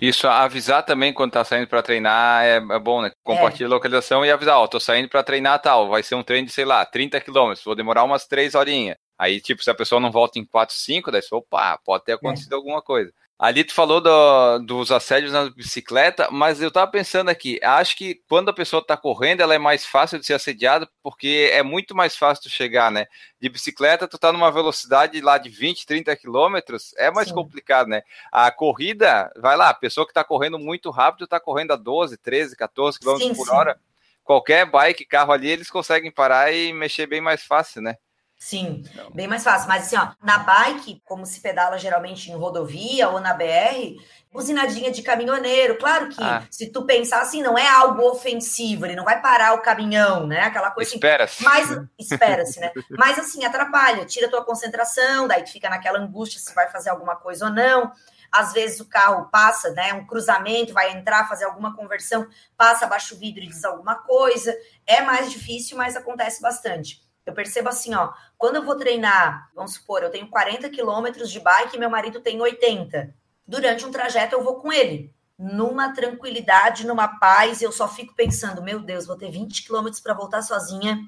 Isso, avisar também quando tá saindo para treinar é, é, bom, né? Compartilhar é. a localização e avisar, ó, tô saindo para treinar tal, vai ser um treino de, sei lá, 30 quilômetros, vou demorar umas 3 horinhas. Aí, tipo, se a pessoa não volta em 4, 5, daí você, opa, pode ter acontecido é. alguma coisa. Ali tu falou do, dos assédios na bicicleta, mas eu tava pensando aqui, acho que quando a pessoa tá correndo, ela é mais fácil de ser assediada, porque é muito mais fácil tu chegar, né? De bicicleta, tu tá numa velocidade lá de 20, 30 quilômetros, é mais Sim. complicado, né? A corrida, vai lá, a pessoa que tá correndo muito rápido tá correndo a 12, 13, 14 quilômetros por hora. Qualquer bike, carro ali, eles conseguem parar e mexer bem mais fácil, né? Sim, Não. bem mais fácil. Mas assim, ó, na bike, como se pedala geralmente em rodovia ou na BR, buzinadinha de caminhoneiro. Claro que ah. se tu pensar assim, não é algo ofensivo, ele não vai parar o caminhão, né? Aquela coisa assim. Espera-se. Mas espera-se, né? Mas assim, atrapalha, tira tua concentração, daí tu fica naquela angústia se vai fazer alguma coisa ou não. Às vezes o carro passa, né? Um cruzamento, vai entrar, fazer alguma conversão, passa abaixo o vidro e diz alguma coisa. É mais difícil, mas acontece bastante. Eu percebo assim, ó, quando eu vou treinar, vamos supor, eu tenho 40 quilômetros de bike e meu marido tem 80. Durante um trajeto eu vou com ele, numa tranquilidade, numa paz, eu só fico pensando, meu Deus, vou ter 20 quilômetros para voltar sozinha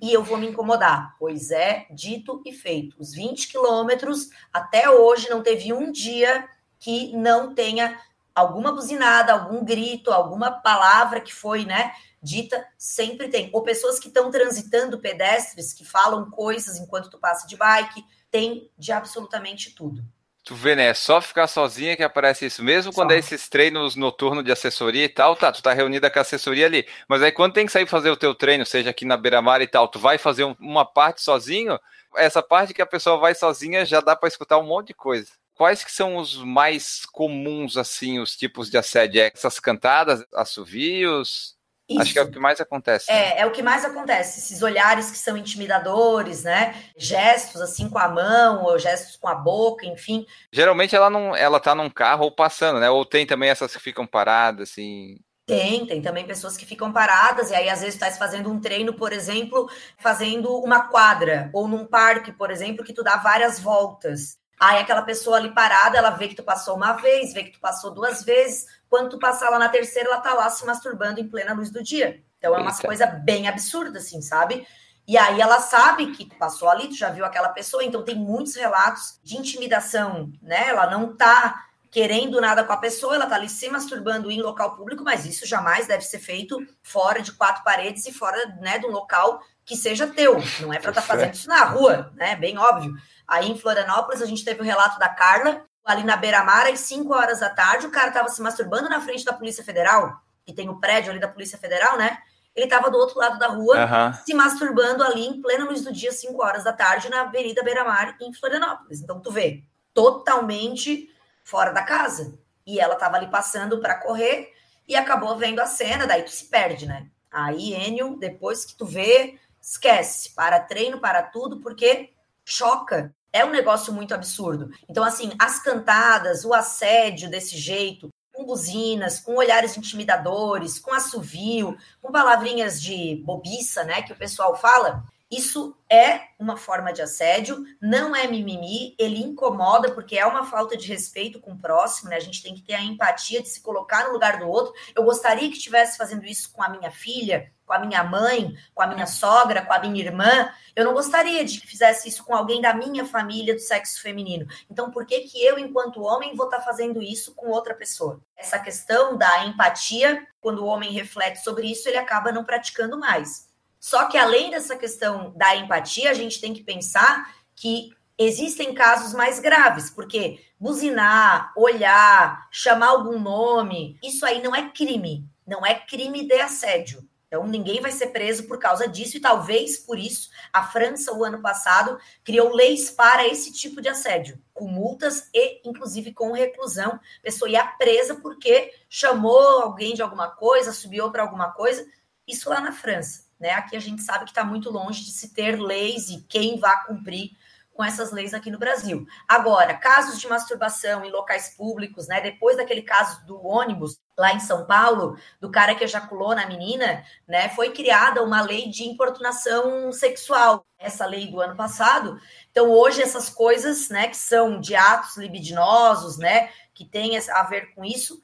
e eu vou me incomodar. Pois é, dito e feito. Os 20 quilômetros, até hoje, não teve um dia que não tenha alguma buzinada, algum grito, alguma palavra que foi, né, dita, sempre tem. Ou pessoas que estão transitando, pedestres, que falam coisas enquanto tu passa de bike, tem de absolutamente tudo. Tu vê, né? É só ficar sozinha que aparece isso. Mesmo só. quando é esses treinos noturnos de assessoria e tal, tá, tu tá reunida com a assessoria ali. Mas aí quando tem que sair fazer o teu treino, seja aqui na beira-mar e tal, tu vai fazer um, uma parte sozinho, essa parte que a pessoa vai sozinha já dá para escutar um monte de coisa. Quais que são os mais comuns, assim, os tipos de assédio? É essas cantadas, assovios? Isso. Acho que é o que mais acontece. Né? É, é o que mais acontece. Esses olhares que são intimidadores, né? Gestos assim com a mão, ou gestos com a boca, enfim. Geralmente ela não, ela tá num carro ou passando, né? Ou tem também essas que ficam paradas, assim. Tem, tem também pessoas que ficam paradas, e aí às vezes tu estás fazendo um treino, por exemplo, fazendo uma quadra, ou num parque, por exemplo, que tu dá várias voltas. Aí aquela pessoa ali parada, ela vê que tu passou uma vez, vê que tu passou duas vezes, quando tu passar lá na terceira, ela tá lá se masturbando em plena luz do dia. Então é uma Eita. coisa bem absurda, assim, sabe? E aí ela sabe que tu passou ali, tu já viu aquela pessoa, então tem muitos relatos de intimidação, né? Ela não tá querendo nada com a pessoa, ela tá ali se masturbando em local público, mas isso jamais deve ser feito fora de quatro paredes e fora, né, de um local que seja teu. Não é para estar tá fazendo isso na rua, né? Bem óbvio. Aí em Florianópolis a gente teve o relato da Carla, ali na beira-mar, às 5 horas da tarde, o cara estava se masturbando na frente da Polícia Federal, que tem o prédio ali da Polícia Federal, né? ele estava do outro lado da rua, uhum. se masturbando ali em plena luz do dia, 5 horas da tarde, na Avenida Beira Mar, em Florianópolis. Então, tu vê, totalmente fora da casa. E ela estava ali passando para correr e acabou vendo a cena, daí tu se perde, né? Aí, Enio, depois que tu vê, esquece, para treino, para tudo, porque choca. É um negócio muito absurdo. Então, assim, as cantadas, o assédio desse jeito, com buzinas, com olhares intimidadores, com assovio, com palavrinhas de bobiça, né, que o pessoal fala, isso é uma forma de assédio, não é mimimi, ele incomoda porque é uma falta de respeito com o próximo, né? A gente tem que ter a empatia de se colocar no lugar do outro. Eu gostaria que estivesse fazendo isso com a minha filha, com a minha mãe, com a minha sogra, com a minha irmã. Eu não gostaria de que fizesse isso com alguém da minha família do sexo feminino. Então, por que que eu, enquanto homem, vou estar tá fazendo isso com outra pessoa? Essa questão da empatia, quando o homem reflete sobre isso, ele acaba não praticando mais. Só que além dessa questão da empatia, a gente tem que pensar que existem casos mais graves, porque buzinar, olhar, chamar algum nome, isso aí não é crime, não é crime de assédio. Então, ninguém vai ser preso por causa disso, e talvez por isso a França, o ano passado, criou leis para esse tipo de assédio, com multas e, inclusive, com reclusão. A pessoa ia presa porque chamou alguém de alguma coisa, subiu para alguma coisa. Isso lá na França. Né? Aqui a gente sabe que está muito longe de se ter leis e quem vai cumprir com essas leis aqui no Brasil. Agora, casos de masturbação em locais públicos, né? Depois daquele caso do ônibus lá em São Paulo, do cara que ejaculou na menina, né? Foi criada uma lei de importunação sexual, essa lei do ano passado. Então, hoje essas coisas, né, que são de atos libidinosos, né, que tem a ver com isso,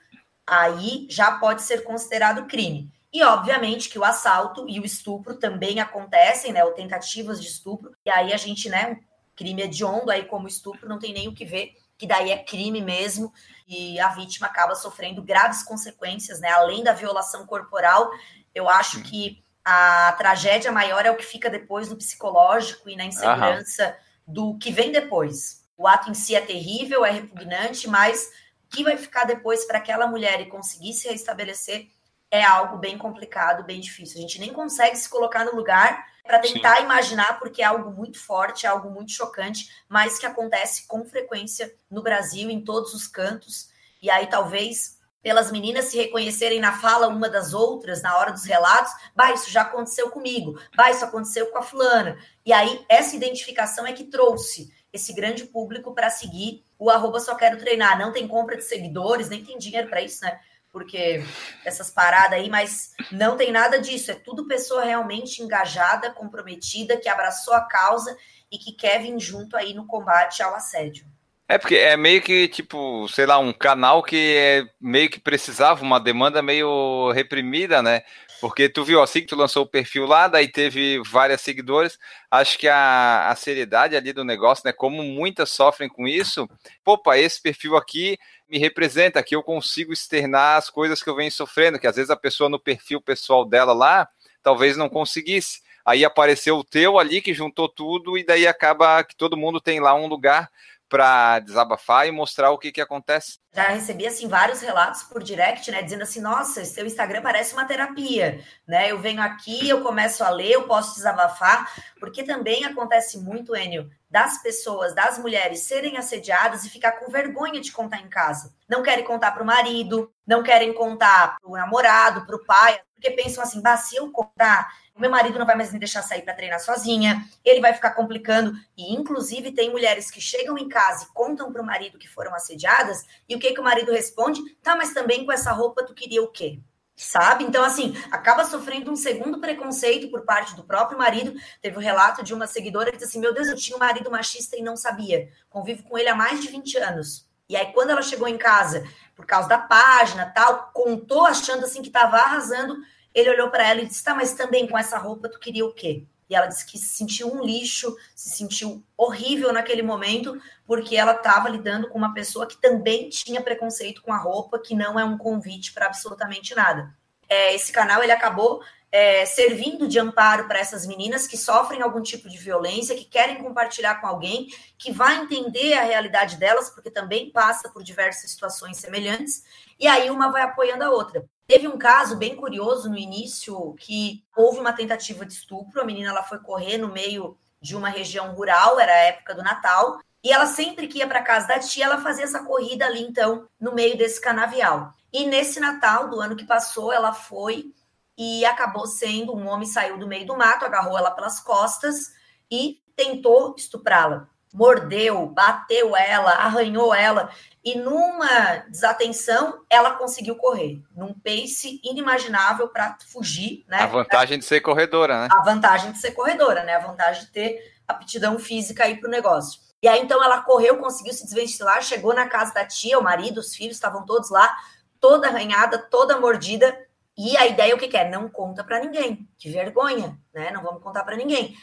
aí já pode ser considerado crime. E, obviamente, que o assalto e o estupro também acontecem, né? Ou tentativas de estupro. E aí a gente, né? Crime hediondo aí como estupro, não tem nem o que ver, que daí é crime mesmo. E a vítima acaba sofrendo graves consequências, né? Além da violação corporal, eu acho que a tragédia maior é o que fica depois no psicológico e na insegurança Aham. do que vem depois. O ato em si é terrível, é repugnante, mas o que vai ficar depois para aquela mulher e conseguir se restabelecer é algo bem complicado, bem difícil. A gente nem consegue se colocar no lugar para tentar Sim. imaginar, porque é algo muito forte, é algo muito chocante, mas que acontece com frequência no Brasil, em todos os cantos. E aí, talvez, pelas meninas se reconhecerem na fala uma das outras, na hora dos relatos, bah, isso já aconteceu comigo, bah, isso aconteceu com a fulana. E aí, essa identificação é que trouxe esse grande público para seguir o arroba só quero treinar. Não tem compra de seguidores, nem tem dinheiro para isso, né? Porque essas paradas aí, mas não tem nada disso. É tudo pessoa realmente engajada, comprometida, que abraçou a causa e que quer vir junto aí no combate ao assédio. É porque é meio que, tipo, sei lá, um canal que é meio que precisava uma demanda meio reprimida, né? Porque tu viu, assim que tu lançou o perfil lá, daí teve várias seguidores. Acho que a, a seriedade ali do negócio, né? Como muitas sofrem com isso, opa, esse perfil aqui me representa, que eu consigo externar as coisas que eu venho sofrendo, que às vezes a pessoa no perfil pessoal dela lá, talvez não conseguisse. Aí apareceu o teu ali que juntou tudo e daí acaba que todo mundo tem lá um lugar para desabafar e mostrar o que, que acontece. Já recebi assim vários relatos por direct, né, dizendo assim: "Nossa, seu Instagram parece uma terapia", né? Eu venho aqui, eu começo a ler, eu posso desabafar, porque também acontece muito, Enio, das pessoas, das mulheres serem assediadas e ficar com vergonha de contar em casa. Não querem contar para o marido, não querem contar para o namorado, para o pai, porque pensam assim: "Bah, se eu contar, meu marido não vai mais me deixar sair para treinar sozinha, ele vai ficar complicando. E, inclusive, tem mulheres que chegam em casa e contam para o marido que foram assediadas, e o que, que o marido responde? Tá, mas também com essa roupa tu queria o quê? Sabe? Então, assim, acaba sofrendo um segundo preconceito por parte do próprio marido. Teve o um relato de uma seguidora que disse assim: Meu Deus, eu tinha um marido machista e não sabia. Convivo com ele há mais de 20 anos. E aí, quando ela chegou em casa, por causa da página tal, contou achando assim que estava arrasando ele olhou para ela e disse: Tá, mas também com essa roupa tu queria o quê? E ela disse que se sentiu um lixo, se sentiu horrível naquele momento, porque ela estava lidando com uma pessoa que também tinha preconceito com a roupa, que não é um convite para absolutamente nada. É, esse canal ele acabou é, servindo de amparo para essas meninas que sofrem algum tipo de violência, que querem compartilhar com alguém, que vai entender a realidade delas, porque também passa por diversas situações semelhantes, e aí uma vai apoiando a outra. Teve um caso bem curioso no início que houve uma tentativa de estupro. A menina ela foi correr no meio de uma região rural, era a época do Natal, e ela sempre que ia para casa da tia, ela fazia essa corrida ali então no meio desse canavial. E nesse Natal do ano que passou, ela foi e acabou sendo um homem saiu do meio do mato, agarrou ela pelas costas e tentou estuprá-la. Mordeu, bateu ela, arranhou ela e numa desatenção ela conseguiu correr num pace inimaginável para fugir, né? A vantagem de ser corredora, né? A vantagem de ser corredora, né? A vantagem de ter aptidão física aí para o negócio. E aí então ela correu, conseguiu se desvencilhar, chegou na casa da tia, o marido, os filhos estavam todos lá, toda arranhada, toda mordida. E a ideia o que, que é? Não conta para ninguém. Que vergonha, né? Não vamos contar para ninguém.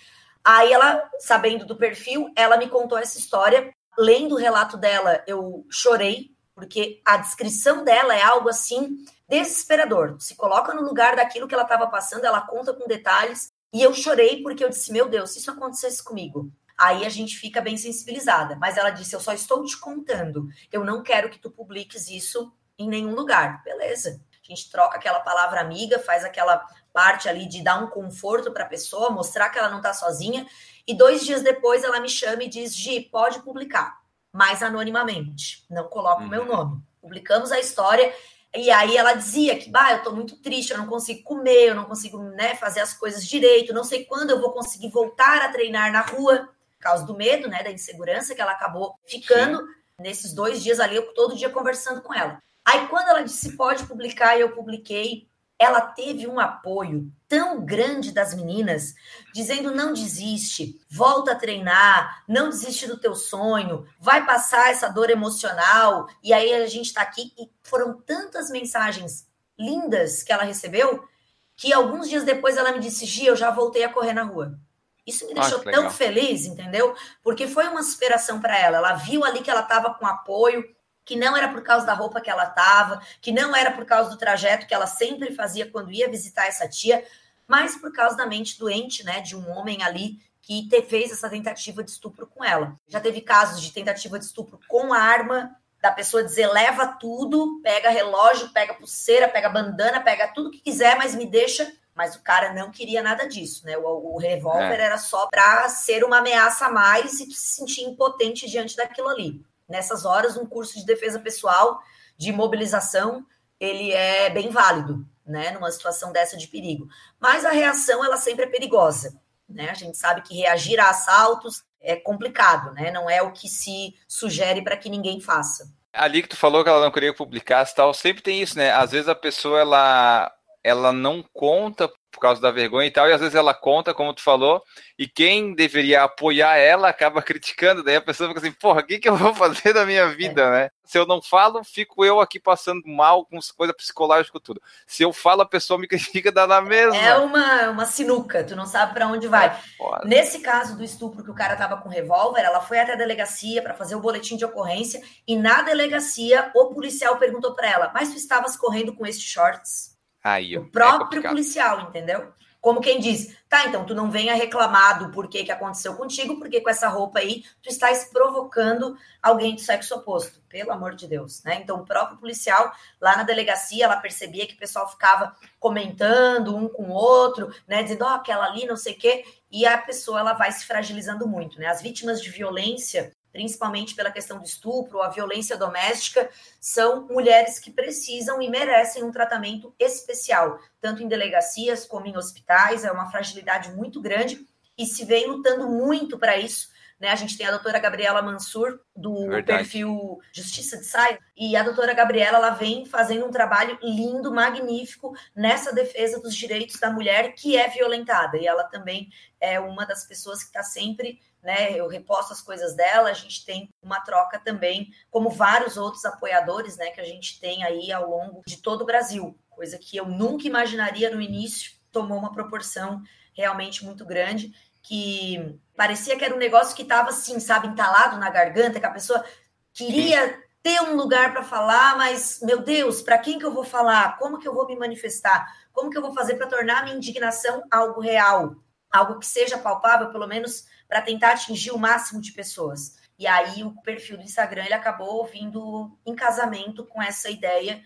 Aí ela, sabendo do perfil, ela me contou essa história. Lendo o relato dela, eu chorei, porque a descrição dela é algo assim desesperador. Se coloca no lugar daquilo que ela estava passando, ela conta com detalhes. E eu chorei porque eu disse: Meu Deus, se isso acontecesse comigo, aí a gente fica bem sensibilizada. Mas ela disse: Eu só estou te contando. Eu não quero que tu publiques isso em nenhum lugar. Beleza. A gente troca aquela palavra amiga, faz aquela parte ali de dar um conforto para a pessoa, mostrar que ela não está sozinha. E dois dias depois ela me chama e diz: Gi, pode publicar, mas anonimamente. Não coloca uhum. o meu uhum. nome. Publicamos a história. E aí ela dizia que, bah, eu tô muito triste, eu não consigo comer, eu não consigo, né, fazer as coisas direito, não sei quando eu vou conseguir voltar a treinar na rua, por causa do medo, né, da insegurança que ela acabou ficando Sim. nesses dois dias ali, eu todo dia conversando com ela. Aí quando ela disse pode publicar, eu publiquei, ela teve um apoio tão grande das meninas, dizendo não desiste, volta a treinar, não desiste do teu sonho, vai passar essa dor emocional. E aí a gente está aqui e foram tantas mensagens lindas que ela recebeu que alguns dias depois ela me disse: Gia, eu já voltei a correr na rua. Isso me deixou ah, tão feliz, entendeu? Porque foi uma inspiração para ela. Ela viu ali que ela estava com apoio, que não era por causa da roupa que ela estava, que não era por causa do trajeto que ela sempre fazia quando ia visitar essa tia, mas por causa da mente doente, né, de um homem ali que te, fez essa tentativa de estupro com ela. Já teve casos de tentativa de estupro com arma, da pessoa dizer leva tudo, pega relógio, pega pulseira, pega bandana, pega tudo que quiser, mas me deixa. Mas o cara não queria nada disso, né? O, o revólver é. era só para ser uma ameaça a mais e se sentir impotente diante daquilo ali nessas horas, um curso de defesa pessoal, de mobilização, ele é bem válido, né, numa situação dessa de perigo. Mas a reação, ela sempre é perigosa, né? A gente sabe que reagir a assaltos é complicado, né? Não é o que se sugere para que ninguém faça. Ali que tu falou que ela não queria publicar tal, sempre tem isso, né? Às vezes a pessoa ela ela não conta por causa da vergonha e tal, e às vezes ela conta, como tu falou, e quem deveria apoiar ela acaba criticando, daí a pessoa fica assim, porra, o que, que eu vou fazer da minha vida, é. né? Se eu não falo, fico eu aqui passando mal com coisa psicológica tudo. Se eu falo, a pessoa me critica, dá na mesma. É uma, uma sinuca, tu não sabe para onde vai. É Nesse caso do estupro que o cara tava com revólver, ela foi até a delegacia para fazer o boletim de ocorrência, e na delegacia o policial perguntou para ela, mas tu estavas correndo com esses shorts? Aí, o é próprio é policial, entendeu? Como quem diz, tá, então tu não venha reclamar do porquê que aconteceu contigo, porque com essa roupa aí tu estás provocando alguém do sexo oposto, pelo amor de Deus, né? Então o próprio policial lá na delegacia, ela percebia que o pessoal ficava comentando um com o outro, né, dizendo, ó, oh, aquela ali, não sei o quê, e a pessoa ela vai se fragilizando muito, né? As vítimas de violência, principalmente pela questão do estupro, a violência doméstica, são mulheres que precisam e merecem um tratamento especial, tanto em delegacias como em hospitais. É uma fragilidade muito grande e se vem lutando muito para isso. Né? A gente tem a doutora Gabriela Mansur, do Verdade. perfil Justiça de Saia, e a doutora Gabriela ela vem fazendo um trabalho lindo, magnífico, nessa defesa dos direitos da mulher que é violentada. E ela também é uma das pessoas que está sempre né? Eu reposto as coisas dela, a gente tem uma troca também, como vários outros apoiadores, né, que a gente tem aí ao longo de todo o Brasil, coisa que eu nunca imaginaria no início, tomou uma proporção realmente muito grande, que parecia que era um negócio que estava assim, sabe, entalado na garganta, que a pessoa queria ter um lugar para falar, mas meu Deus, para quem que eu vou falar? Como que eu vou me manifestar? Como que eu vou fazer para tornar a minha indignação algo real? Algo que seja palpável, pelo menos para tentar atingir o máximo de pessoas. E aí o perfil do Instagram ele acabou vindo em casamento com essa ideia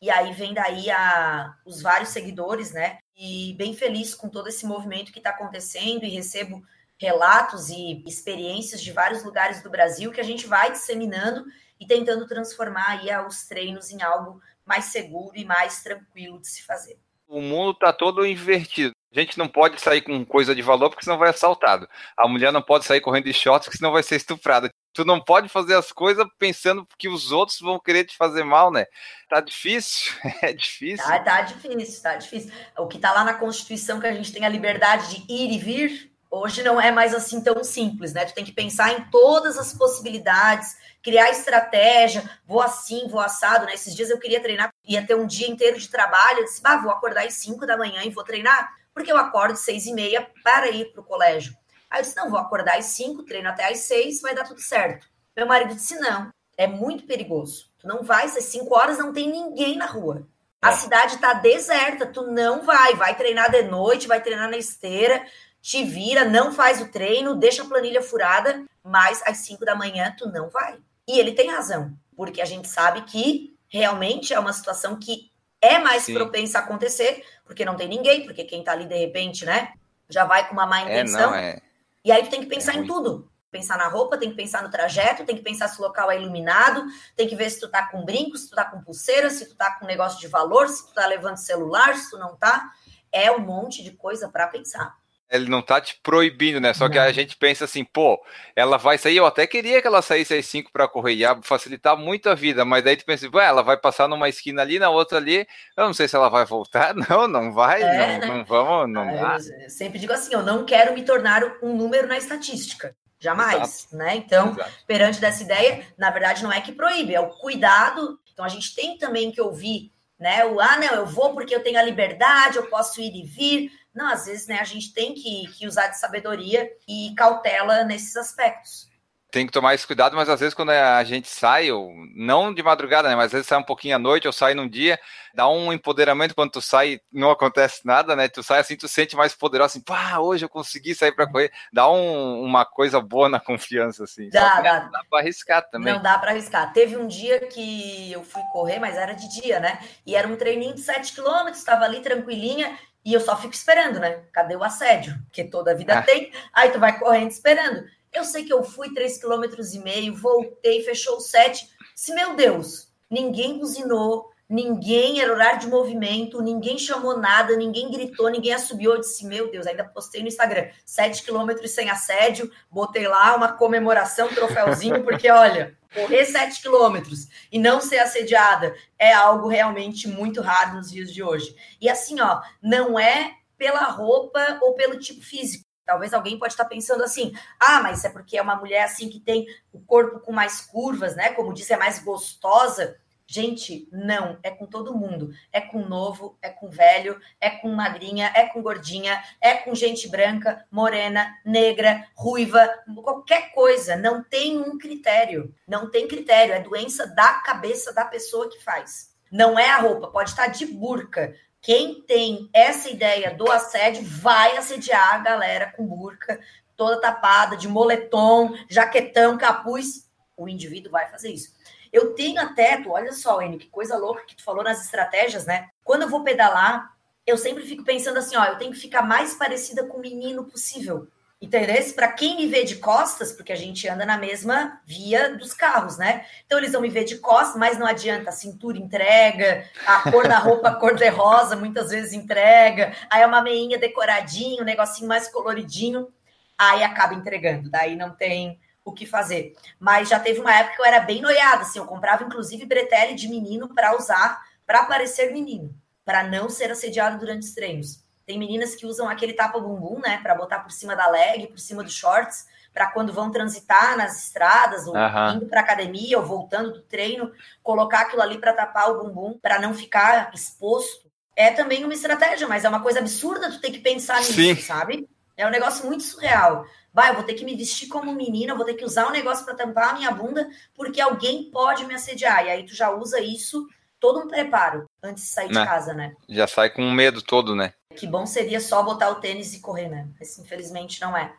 E aí vem daí a, os vários seguidores, né? E bem feliz com todo esse movimento que está acontecendo e recebo relatos e experiências de vários lugares do Brasil que a gente vai disseminando e tentando transformar aí os treinos em algo mais seguro e mais tranquilo de se fazer. O mundo está todo invertido. A gente não pode sair com coisa de valor porque senão vai assaltado. A mulher não pode sair correndo de shorts porque senão vai ser estuprada. Tu não pode fazer as coisas pensando que os outros vão querer te fazer mal, né? Tá difícil, é difícil. Tá, tá difícil, tá difícil. O que tá lá na Constituição que a gente tem a liberdade de ir e vir, hoje não é mais assim tão simples, né? Tu tem que pensar em todas as possibilidades, criar estratégia, vou assim, vou assado, né? Esses dias eu queria treinar, ia ter um dia inteiro de trabalho, eu disse, ah, vou acordar às 5 da manhã e vou treinar, porque eu acordo às 6 e meia para ir para o colégio. Aí eu disse, não, vou acordar às 5, treino até às 6, vai dar tudo certo. Meu marido disse, não, é muito perigoso. Tu não vai, às 5 horas não tem ninguém na rua. A é. cidade tá deserta, tu não vai, vai treinar de noite, vai treinar na esteira, te vira, não faz o treino, deixa a planilha furada, mas às 5 da manhã tu não vai. E ele tem razão, porque a gente sabe que realmente é uma situação que é mais Sim. propensa a acontecer, porque não tem ninguém, porque quem tá ali de repente, né, já vai com uma má intenção. É, não, é... E aí tu tem que pensar é em tudo. Pensar na roupa, tem que pensar no trajeto, tem que pensar se o local é iluminado, tem que ver se tu tá com brinco, se tu tá com pulseira, se tu tá com negócio de valor, se tu tá levando celular, se tu não tá. É um monte de coisa para pensar. Ele não tá te proibindo, né? Só não. que a gente pensa assim, pô, ela vai sair. Eu até queria que ela saísse às 5 para correr, ia facilitar muito a vida, mas daí tu pensa, ué, ela vai passar numa esquina ali, na outra ali. Eu não sei se ela vai voltar. Não, não vai, é, não, né? não, vamos, não dá. Eu sempre digo assim, eu não quero me tornar um número na estatística. Jamais, Exato. né? Então, Exato. perante dessa ideia, na verdade, não é que proíbe, é o cuidado. Então, a gente tem também que ouvir, né? O ah, não, eu vou porque eu tenho a liberdade, eu posso ir e vir não, às vezes, né, a gente tem que, que usar de sabedoria e cautela nesses aspectos tem que tomar esse cuidado, mas às vezes quando a gente sai, ou não de madrugada, né? Mas às vezes sai um pouquinho à noite ou sai num dia, dá um empoderamento quando tu sai não acontece nada, né? Tu sai assim, tu sente mais poderoso, assim, pá, hoje eu consegui sair para correr. Dá um, uma coisa boa na confiança, assim. Dá, dá. Dá pra arriscar também. Não dá para arriscar. Teve um dia que eu fui correr, mas era de dia, né? E era um treininho de 7 quilômetros, estava ali tranquilinha, e eu só fico esperando, né? Cadê o assédio? Que toda a vida ah. tem. Aí tu vai correndo esperando. Eu sei que eu fui 3,5 km, e meio, voltei, fechou 7. Se meu Deus, ninguém buzinou, ninguém era horário de movimento, ninguém chamou nada, ninguém gritou, ninguém assobiou. Eu disse, meu Deus, ainda postei no Instagram, 7 quilômetros sem assédio, botei lá uma comemoração, um troféuzinho, porque olha, correr 7 quilômetros e não ser assediada é algo realmente muito raro nos dias de hoje. E assim, ó, não é pela roupa ou pelo tipo físico. Talvez alguém pode estar pensando assim: ah, mas é porque é uma mulher assim que tem o corpo com mais curvas, né? Como disse, é mais gostosa. Gente, não, é com todo mundo. É com novo, é com velho, é com magrinha, é com gordinha, é com gente branca, morena, negra, ruiva, qualquer coisa. Não tem um critério. Não tem critério. É doença da cabeça da pessoa que faz. Não é a roupa. Pode estar de burca. Quem tem essa ideia do assédio vai assediar a galera com burca, toda tapada, de moletom, jaquetão, capuz. O indivíduo vai fazer isso. Eu tenho até, tu, olha só, Enio, que coisa louca que tu falou nas estratégias, né? Quando eu vou pedalar, eu sempre fico pensando assim, ó, eu tenho que ficar mais parecida com o menino possível. Entendeu? Para quem me vê de costas, porque a gente anda na mesma via dos carros, né? Então eles vão me ver de costas, mas não adianta, a cintura entrega, a cor da roupa cor de rosa muitas vezes entrega, aí é uma meinha decoradinho, um negocinho mais coloridinho, aí acaba entregando, daí não tem o que fazer. Mas já teve uma época que eu era bem noiada, assim, eu comprava inclusive bretelle de menino para usar, para parecer menino, para não ser assediado durante os treinos. Tem meninas que usam aquele tapa-bumbum, né, para botar por cima da leg, por cima dos shorts, para quando vão transitar nas estradas, ou uhum. indo para academia, ou voltando do treino, colocar aquilo ali para tapar o bumbum, para não ficar exposto. É também uma estratégia, mas é uma coisa absurda tu ter que pensar nisso, Sim. sabe? É um negócio muito surreal. Vai, eu vou ter que me vestir como menina, vou ter que usar um negócio para tampar a minha bunda, porque alguém pode me assediar. E aí tu já usa isso, todo um preparo, antes de sair né? de casa, né? Já sai com medo todo, né? Que bom seria só botar o tênis e correr, né? Mas infelizmente não é.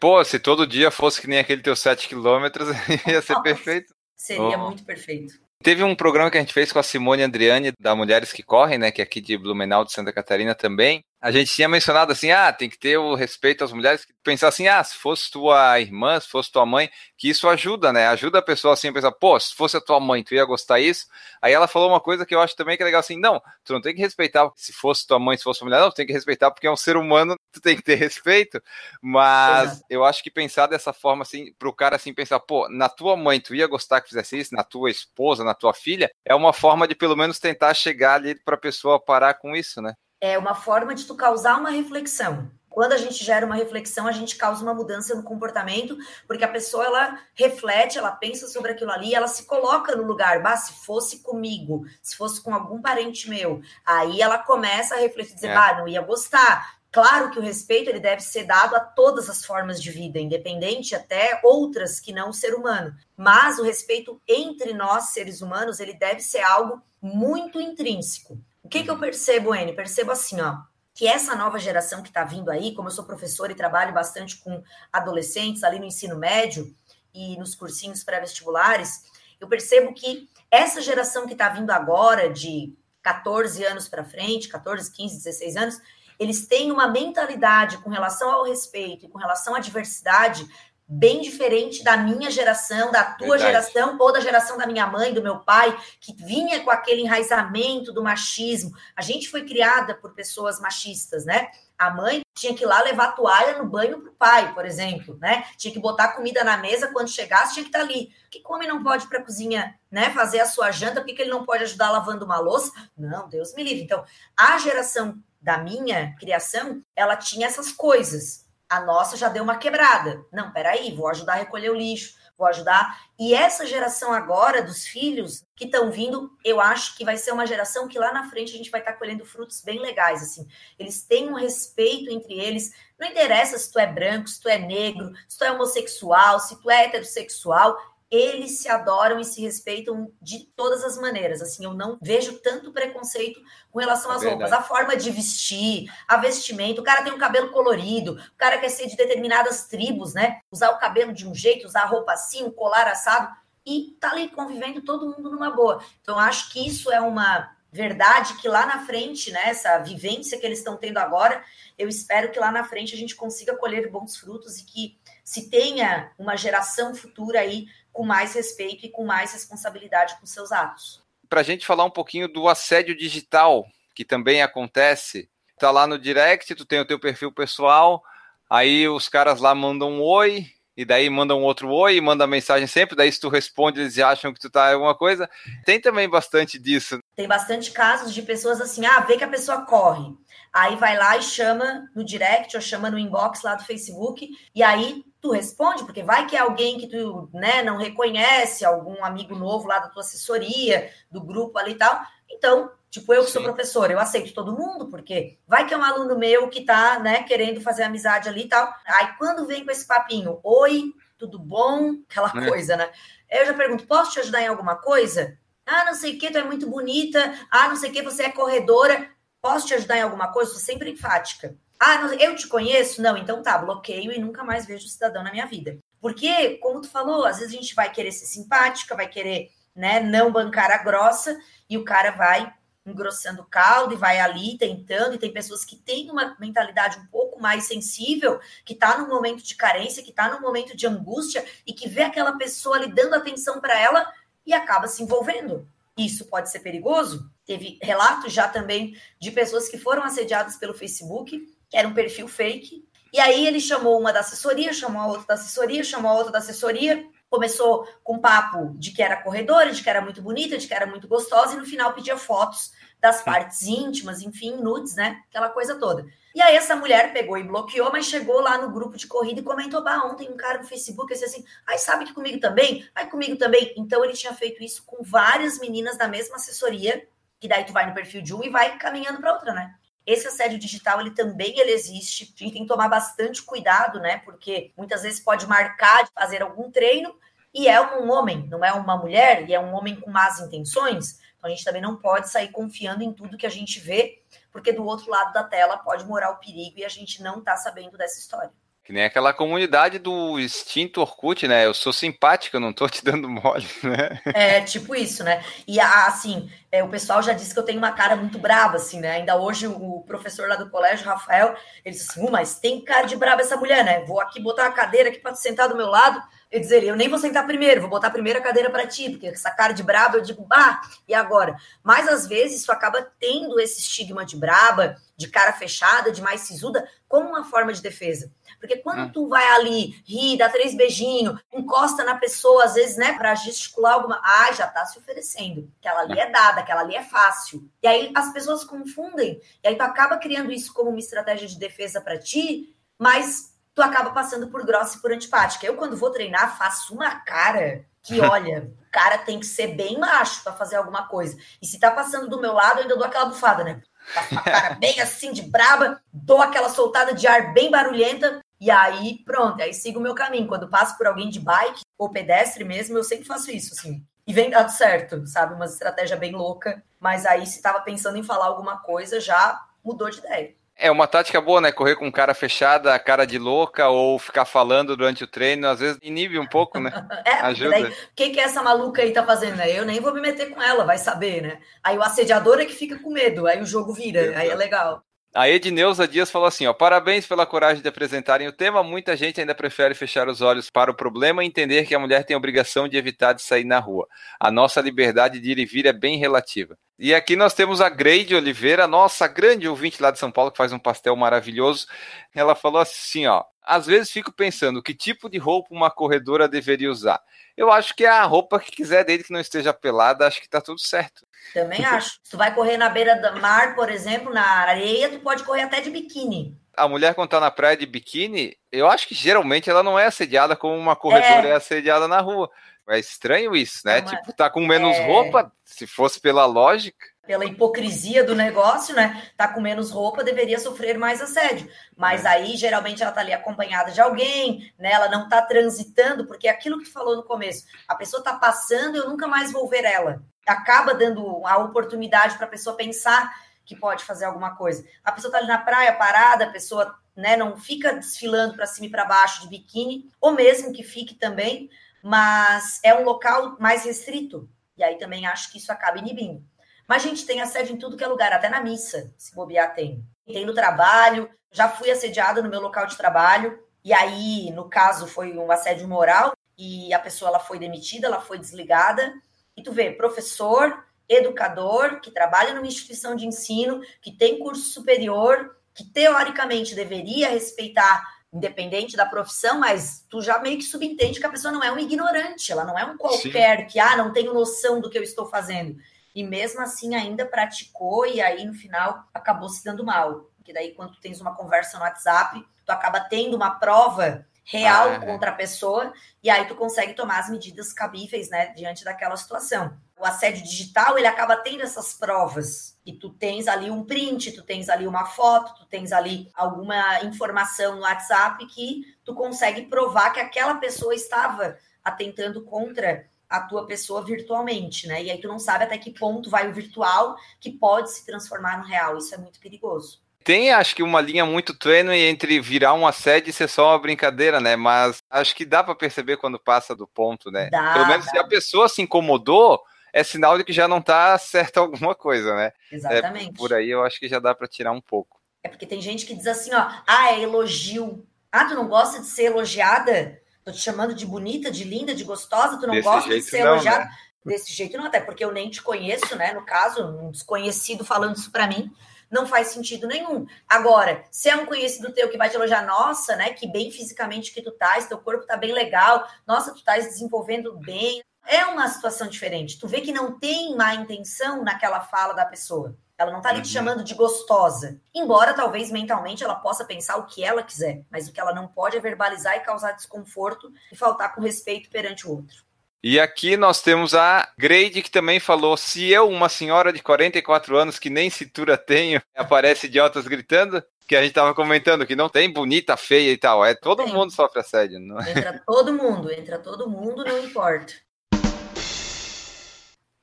Pô, se todo dia fosse que nem aquele teu 7 quilômetros, ia ser perfeito. Seria oh. muito perfeito. Teve um programa que a gente fez com a Simone Andriani, da Mulheres que Correm, né, que é aqui de Blumenau, de Santa Catarina também, a gente tinha mencionado assim, ah, tem que ter o respeito às mulheres, pensar assim, ah, se fosse tua irmã, se fosse tua mãe, que isso ajuda, né? Ajuda a pessoa assim a pensar, pô, se fosse a tua mãe, tu ia gostar isso. Aí ela falou uma coisa que eu acho também que é legal assim, não, tu não tem que respeitar se fosse tua mãe, se fosse mulher, não, tu tem que respeitar porque é um ser humano, tu tem que ter respeito. Mas eu acho que pensar dessa forma assim, pro cara assim pensar, pô, na tua mãe tu ia gostar que fizesse isso, na tua esposa, na tua filha, é uma forma de pelo menos tentar chegar ali pra pessoa parar com isso, né? É uma forma de tu causar uma reflexão. Quando a gente gera uma reflexão, a gente causa uma mudança no comportamento, porque a pessoa ela reflete, ela pensa sobre aquilo ali, ela se coloca no lugar, bah, se fosse comigo, se fosse com algum parente meu, aí ela começa a refletir, dizer, é. bah, não ia gostar. Claro que o respeito ele deve ser dado a todas as formas de vida, independente até outras que não o ser humano. Mas o respeito entre nós seres humanos ele deve ser algo muito intrínseco. O que, que eu percebo, N? Percebo assim, ó, que essa nova geração que está vindo aí, como eu sou professora e trabalho bastante com adolescentes ali no ensino médio e nos cursinhos pré-vestibulares, eu percebo que essa geração que está vindo agora, de 14 anos para frente, 14, 15, 16 anos, eles têm uma mentalidade com relação ao respeito e com relação à diversidade bem diferente da minha geração, da tua Verdade. geração ou da geração da minha mãe, do meu pai, que vinha com aquele enraizamento do machismo. A gente foi criada por pessoas machistas, né? A mãe tinha que ir lá levar toalha no banho pro pai, por exemplo, né? Tinha que botar comida na mesa quando chegasse, tinha que estar tá ali. Que come não pode ir para a cozinha, né? Fazer a sua janta, por que ele não pode ajudar lavando uma louça? Não, Deus me livre. Então, a geração da minha criação, ela tinha essas coisas a nossa já deu uma quebrada. Não, peraí, vou ajudar a recolher o lixo, vou ajudar. E essa geração agora dos filhos que estão vindo, eu acho que vai ser uma geração que lá na frente a gente vai estar tá colhendo frutos bem legais, assim. Eles têm um respeito entre eles. Não interessa se tu é branco, se tu é negro, se tu é homossexual, se tu é heterossexual eles se adoram e se respeitam de todas as maneiras. Assim, eu não vejo tanto preconceito com relação às é roupas, a forma de vestir, a vestimenta. O cara tem um cabelo colorido, o cara quer ser de determinadas tribos, né? Usar o cabelo de um jeito, usar a roupa assim, o colar assado e tá ali convivendo todo mundo numa boa. Então, acho que isso é uma verdade que lá na frente, né, essa vivência que eles estão tendo agora, eu espero que lá na frente a gente consiga colher bons frutos e que se tenha uma geração futura aí com mais respeito e com mais responsabilidade com seus atos. Para a gente falar um pouquinho do assédio digital, que também acontece, tá lá no direct, tu tem o teu perfil pessoal, aí os caras lá mandam um oi, e daí mandam outro oi, manda mensagem sempre, daí se tu responde, eles acham que tu tá alguma coisa. Tem também bastante disso. Tem bastante casos de pessoas assim, ah, vê que a pessoa corre. Aí vai lá e chama no direct ou chama no inbox lá do Facebook, e aí tu responde, porque vai que é alguém que tu né, não reconhece, algum amigo novo lá da tua assessoria, do grupo ali e tal. Então, tipo, eu que sou professora, eu aceito todo mundo, porque vai que é um aluno meu que tá, né, querendo fazer amizade ali e tal. Aí quando vem com esse papinho, oi, tudo bom? Aquela é. coisa, né? Eu já pergunto, posso te ajudar em alguma coisa? Ah, não sei o que, tu é muito bonita. Ah, não sei o que, você é corredora. Posso te ajudar em alguma coisa? Sou sempre enfática. Ah, eu te conheço? Não, então tá, bloqueio e nunca mais vejo o cidadão na minha vida. Porque, como tu falou, às vezes a gente vai querer ser simpática, vai querer né, não bancar a grossa, e o cara vai engrossando o caldo e vai ali tentando, e tem pessoas que têm uma mentalidade um pouco mais sensível, que está num momento de carência, que está num momento de angústia, e que vê aquela pessoa ali dando atenção para ela e acaba se envolvendo. Isso pode ser perigoso? Teve relatos já também de pessoas que foram assediadas pelo Facebook que era um perfil fake. E aí ele chamou uma da assessoria, chamou a outra da assessoria, chamou a outra da assessoria, começou com papo de que era corredora, de que era muito bonita, de que era muito gostosa, e no final pedia fotos das partes íntimas, enfim, nudes, né? Aquela coisa toda. E aí essa mulher pegou e bloqueou, mas chegou lá no grupo de corrida e comentou: bah, ontem um cara no Facebook disse assim, ai, sabe que comigo também? Ai, comigo também. Então ele tinha feito isso com várias meninas da mesma assessoria, que daí tu vai no perfil de um e vai caminhando para outra, né? Esse assédio digital, ele também ele existe. A gente tem que tomar bastante cuidado, né? Porque muitas vezes pode marcar de fazer algum treino e é um homem, não é uma mulher, e é um homem com más intenções. Então a gente também não pode sair confiando em tudo que a gente vê, porque do outro lado da tela pode morar o perigo e a gente não está sabendo dessa história Que nem aquela comunidade do extinto Orkut, né? Eu sou simpática, não tô te dando mole, né? É, tipo isso, né? E assim, é, o pessoal já disse que eu tenho uma cara muito brava, assim, né? Ainda hoje o professor lá do colégio, Rafael, ele disse assim: mas tem cara de brava essa mulher, né? Vou aqui botar uma cadeira aqui para sentar do meu lado. Eu dizer, eu nem vou sentar primeiro, vou botar a primeira cadeira para ti, porque essa cara de braba eu digo, bah, e agora? Mas às vezes isso acaba tendo esse estigma de braba, de cara fechada, de mais sisuda, como uma forma de defesa. Porque quando hum. tu vai ali, ri, dá três beijinhos, encosta na pessoa, às vezes, né, para gesticular alguma. Ah, já tá se oferecendo. Aquela ali é dada, aquela ali é fácil. E aí as pessoas confundem. E aí tu acaba criando isso como uma estratégia de defesa para ti, mas tu acaba passando por grossa e por antipática. Eu, quando vou treinar, faço uma cara que, olha, o cara tem que ser bem macho para fazer alguma coisa. E se tá passando do meu lado, eu ainda dou aquela bufada, né? Faço uma cara bem assim de braba, dou aquela soltada de ar bem barulhenta, e aí, pronto, aí sigo o meu caminho. Quando passo por alguém de bike ou pedestre mesmo, eu sempre faço isso, assim. E vem dado certo, sabe? Uma estratégia bem louca. Mas aí, se tava pensando em falar alguma coisa, já mudou de ideia. É uma tática boa, né? Correr com cara fechada, cara de louca, ou ficar falando durante o treino, às vezes inibe um pouco, né? é, Ajuda. O que, que essa maluca aí tá fazendo? Né? Eu nem vou me meter com ela, vai saber, né? Aí o assediador é que fica com medo, aí o jogo vira, Exato. aí é legal. A Edneuza Dias falou assim: ó, parabéns pela coragem de apresentarem o tema. Muita gente ainda prefere fechar os olhos para o problema e entender que a mulher tem a obrigação de evitar de sair na rua. A nossa liberdade de ir e vir é bem relativa. E aqui nós temos a Greide Oliveira, nossa grande ouvinte lá de São Paulo, que faz um pastel maravilhoso. Ela falou assim: ó, às vezes fico pensando que tipo de roupa uma corredora deveria usar. Eu acho que é a roupa que quiser, desde que não esteja pelada, acho que tá tudo certo. Também acho. Se tu vai correr na beira do mar, por exemplo, na areia, tu pode correr até de biquíni. A mulher, quando tá na praia de biquíni, eu acho que geralmente ela não é assediada como uma corredora é, é assediada na rua. É estranho isso, né? Uma... Tipo, tá com menos é... roupa, se fosse pela lógica pela hipocrisia do negócio, né? Tá com menos roupa, deveria sofrer mais assédio. Mas é. aí, geralmente, ela tá ali acompanhada de alguém, né? Ela não tá transitando, porque é aquilo que falou no começo, a pessoa tá passando, eu nunca mais vou ver ela. Acaba dando a oportunidade para a pessoa pensar que pode fazer alguma coisa. A pessoa tá ali na praia parada, a pessoa, né, não fica desfilando para cima e para baixo de biquíni, ou mesmo que fique também, mas é um local mais restrito. E aí também acho que isso acaba inibindo. Mas a gente tem assédio em tudo que é lugar, até na missa, se bobear tem. Tem no trabalho, já fui assediada no meu local de trabalho, e aí, no caso, foi um assédio moral, e a pessoa ela foi demitida, ela foi desligada. E tu vê, professor, educador, que trabalha numa instituição de ensino, que tem curso superior, que teoricamente deveria respeitar, independente da profissão, mas tu já meio que subentende que a pessoa não é um ignorante, ela não é um qualquer Sim. que, ah, não tenho noção do que eu estou fazendo e mesmo assim ainda praticou e aí no final acabou se dando mal. Porque daí quando tu tens uma conversa no WhatsApp, tu acaba tendo uma prova real ah, é. contra a pessoa e aí tu consegue tomar as medidas cabíveis, né, diante daquela situação. O assédio digital, ele acaba tendo essas provas e tu tens ali um print, tu tens ali uma foto, tu tens ali alguma informação no WhatsApp que tu consegue provar que aquela pessoa estava atentando contra a tua pessoa virtualmente, né? E aí tu não sabe até que ponto vai o virtual que pode se transformar no real. Isso é muito perigoso. Tem, acho que, uma linha muito tênue entre virar um assédio e ser só uma brincadeira, né? Mas acho que dá para perceber quando passa do ponto, né? Dá, Pelo menos dá. se a pessoa se incomodou, é sinal de que já não tá certa alguma coisa, né? Exatamente. É, por aí eu acho que já dá para tirar um pouco. É porque tem gente que diz assim, ó, ah, é elogio. Ah, tu não gosta de ser elogiada? Tô te chamando de bonita, de linda, de gostosa, tu não Desse gosta de ser não, elogiada. Né? Desse jeito não, até porque eu nem te conheço, né? No caso, um desconhecido falando isso para mim, não faz sentido nenhum. Agora, se é um conhecido teu que vai te elogiar, nossa, né? Que bem fisicamente que tu estás, teu corpo tá bem legal, nossa, tu estás desenvolvendo bem. É uma situação diferente. Tu vê que não tem má intenção naquela fala da pessoa. Ela não tá ali te uhum. chamando de gostosa. Embora talvez mentalmente ela possa pensar o que ela quiser, mas o que ela não pode é verbalizar e causar desconforto e faltar com respeito perante o outro. E aqui nós temos a Grade que também falou: se eu, uma senhora de 44 anos que nem cintura tenho, aparece idiotas gritando, que a gente estava comentando que não tem bonita, feia e tal. É todo mundo sofre assédio. Não? É? Entra todo mundo, entra todo mundo, não importa.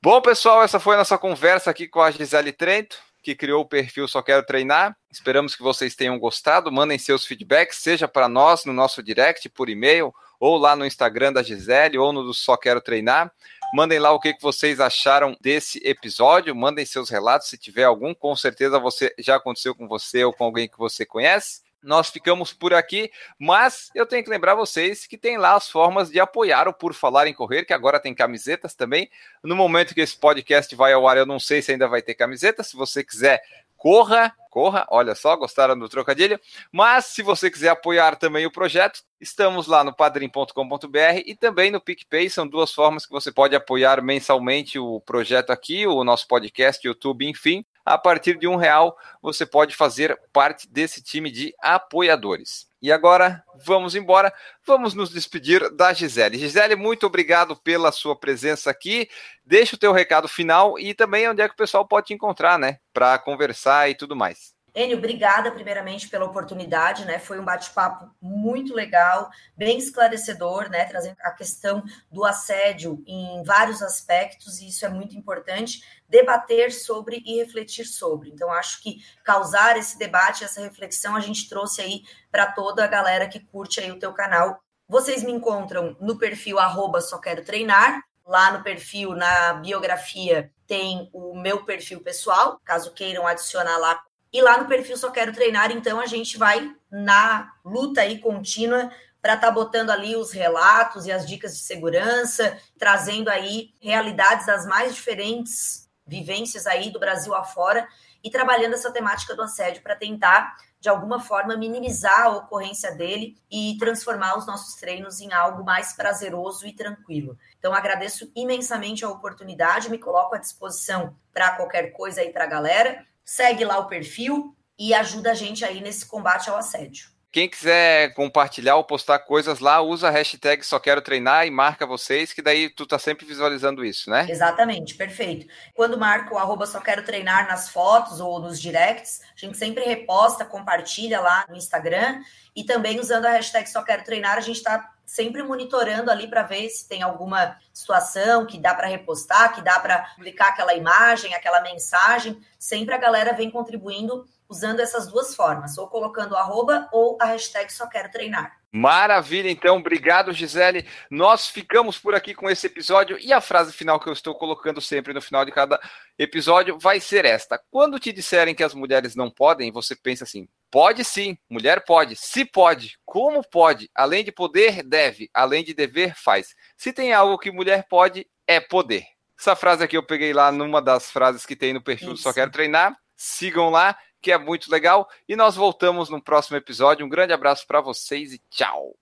Bom, pessoal, essa foi a nossa conversa aqui com a Gisele Trento, que criou o perfil Só Quero Treinar. Esperamos que vocês tenham gostado. Mandem seus feedbacks, seja para nós no nosso direct, por e-mail, ou lá no Instagram da Gisele, ou no do Só Quero Treinar. Mandem lá o que, vocês acharam desse episódio, mandem seus relatos, se tiver algum, com certeza você já aconteceu com você ou com alguém que você conhece. Nós ficamos por aqui, mas eu tenho que lembrar vocês que tem lá as formas de apoiar o Por Falar em Correr, que agora tem camisetas também. No momento que esse podcast vai ao ar, eu não sei se ainda vai ter camiseta. Se você quiser corra, corra, olha só, gostaram do trocadilho. Mas se você quiser apoiar também o projeto, estamos lá no padrim.com.br e também no PicPay, são duas formas que você pode apoiar mensalmente o projeto aqui, o nosso podcast, YouTube, enfim. A partir de um real, você pode fazer parte desse time de apoiadores. E agora, vamos embora. Vamos nos despedir da Gisele. Gisele, muito obrigado pela sua presença aqui. Deixa o teu recado final e também onde é que o pessoal pode te encontrar, né? Para conversar e tudo mais. Enio, obrigada primeiramente pela oportunidade, né? Foi um bate-papo muito legal, bem esclarecedor, né? Trazendo a questão do assédio em vários aspectos, e isso é muito importante, debater sobre e refletir sobre. Então, acho que causar esse debate, essa reflexão, a gente trouxe aí para toda a galera que curte aí o teu canal. Vocês me encontram no perfil arroba só quero treinar, lá no perfil, na biografia, tem o meu perfil pessoal, caso queiram adicionar lá e lá no perfil Só Quero Treinar, então, a gente vai na luta aí contínua para estar tá botando ali os relatos e as dicas de segurança, trazendo aí realidades das mais diferentes vivências aí do Brasil afora e trabalhando essa temática do assédio para tentar, de alguma forma, minimizar a ocorrência dele e transformar os nossos treinos em algo mais prazeroso e tranquilo. Então, agradeço imensamente a oportunidade, me coloco à disposição para qualquer coisa aí para a galera segue lá o perfil e ajuda a gente aí nesse combate ao assédio. Quem quiser compartilhar ou postar coisas lá, usa a hashtag só quero treinar e marca vocês, que daí tu tá sempre visualizando isso, né? Exatamente, perfeito. Quando marca o arroba só quero treinar nas fotos ou nos directs, a gente sempre reposta, compartilha lá no Instagram e também usando a hashtag só quero treinar, a gente está sempre monitorando ali para ver se tem alguma situação que dá para repostar, que dá para publicar aquela imagem, aquela mensagem. Sempre a galera vem contribuindo usando essas duas formas, ou colocando arroba ou a hashtag só quero treinar. Maravilha, então, obrigado, Gisele. Nós ficamos por aqui com esse episódio e a frase final que eu estou colocando sempre no final de cada episódio vai ser esta: quando te disserem que as mulheres não podem, você pensa assim, Pode sim, mulher pode. Se pode, como pode? Além de poder, deve. Além de dever, faz. Se tem algo que mulher pode, é poder. Essa frase aqui eu peguei lá numa das frases que tem no perfil Isso. Só Quero Treinar. Sigam lá, que é muito legal. E nós voltamos no próximo episódio. Um grande abraço para vocês e tchau.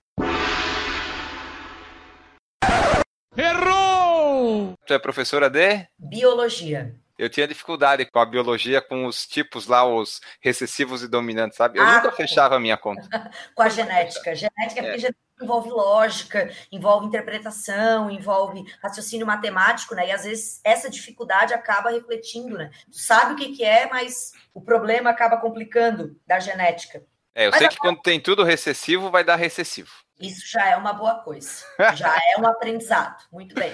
Errou! Tu é professora de? Biologia. Eu tinha dificuldade com a biologia, com os tipos lá, os recessivos e dominantes, sabe? Eu ah, nunca fechava a minha conta. com a genética. Genética, é. porque genética envolve lógica, envolve interpretação, envolve raciocínio matemático, né? E às vezes essa dificuldade acaba refletindo, né? Tu sabe o que, que é, mas o problema acaba complicando da genética. É, eu mas sei que quando tem tudo recessivo, vai dar recessivo. Isso já é uma boa coisa. Já é um aprendizado. Muito bem.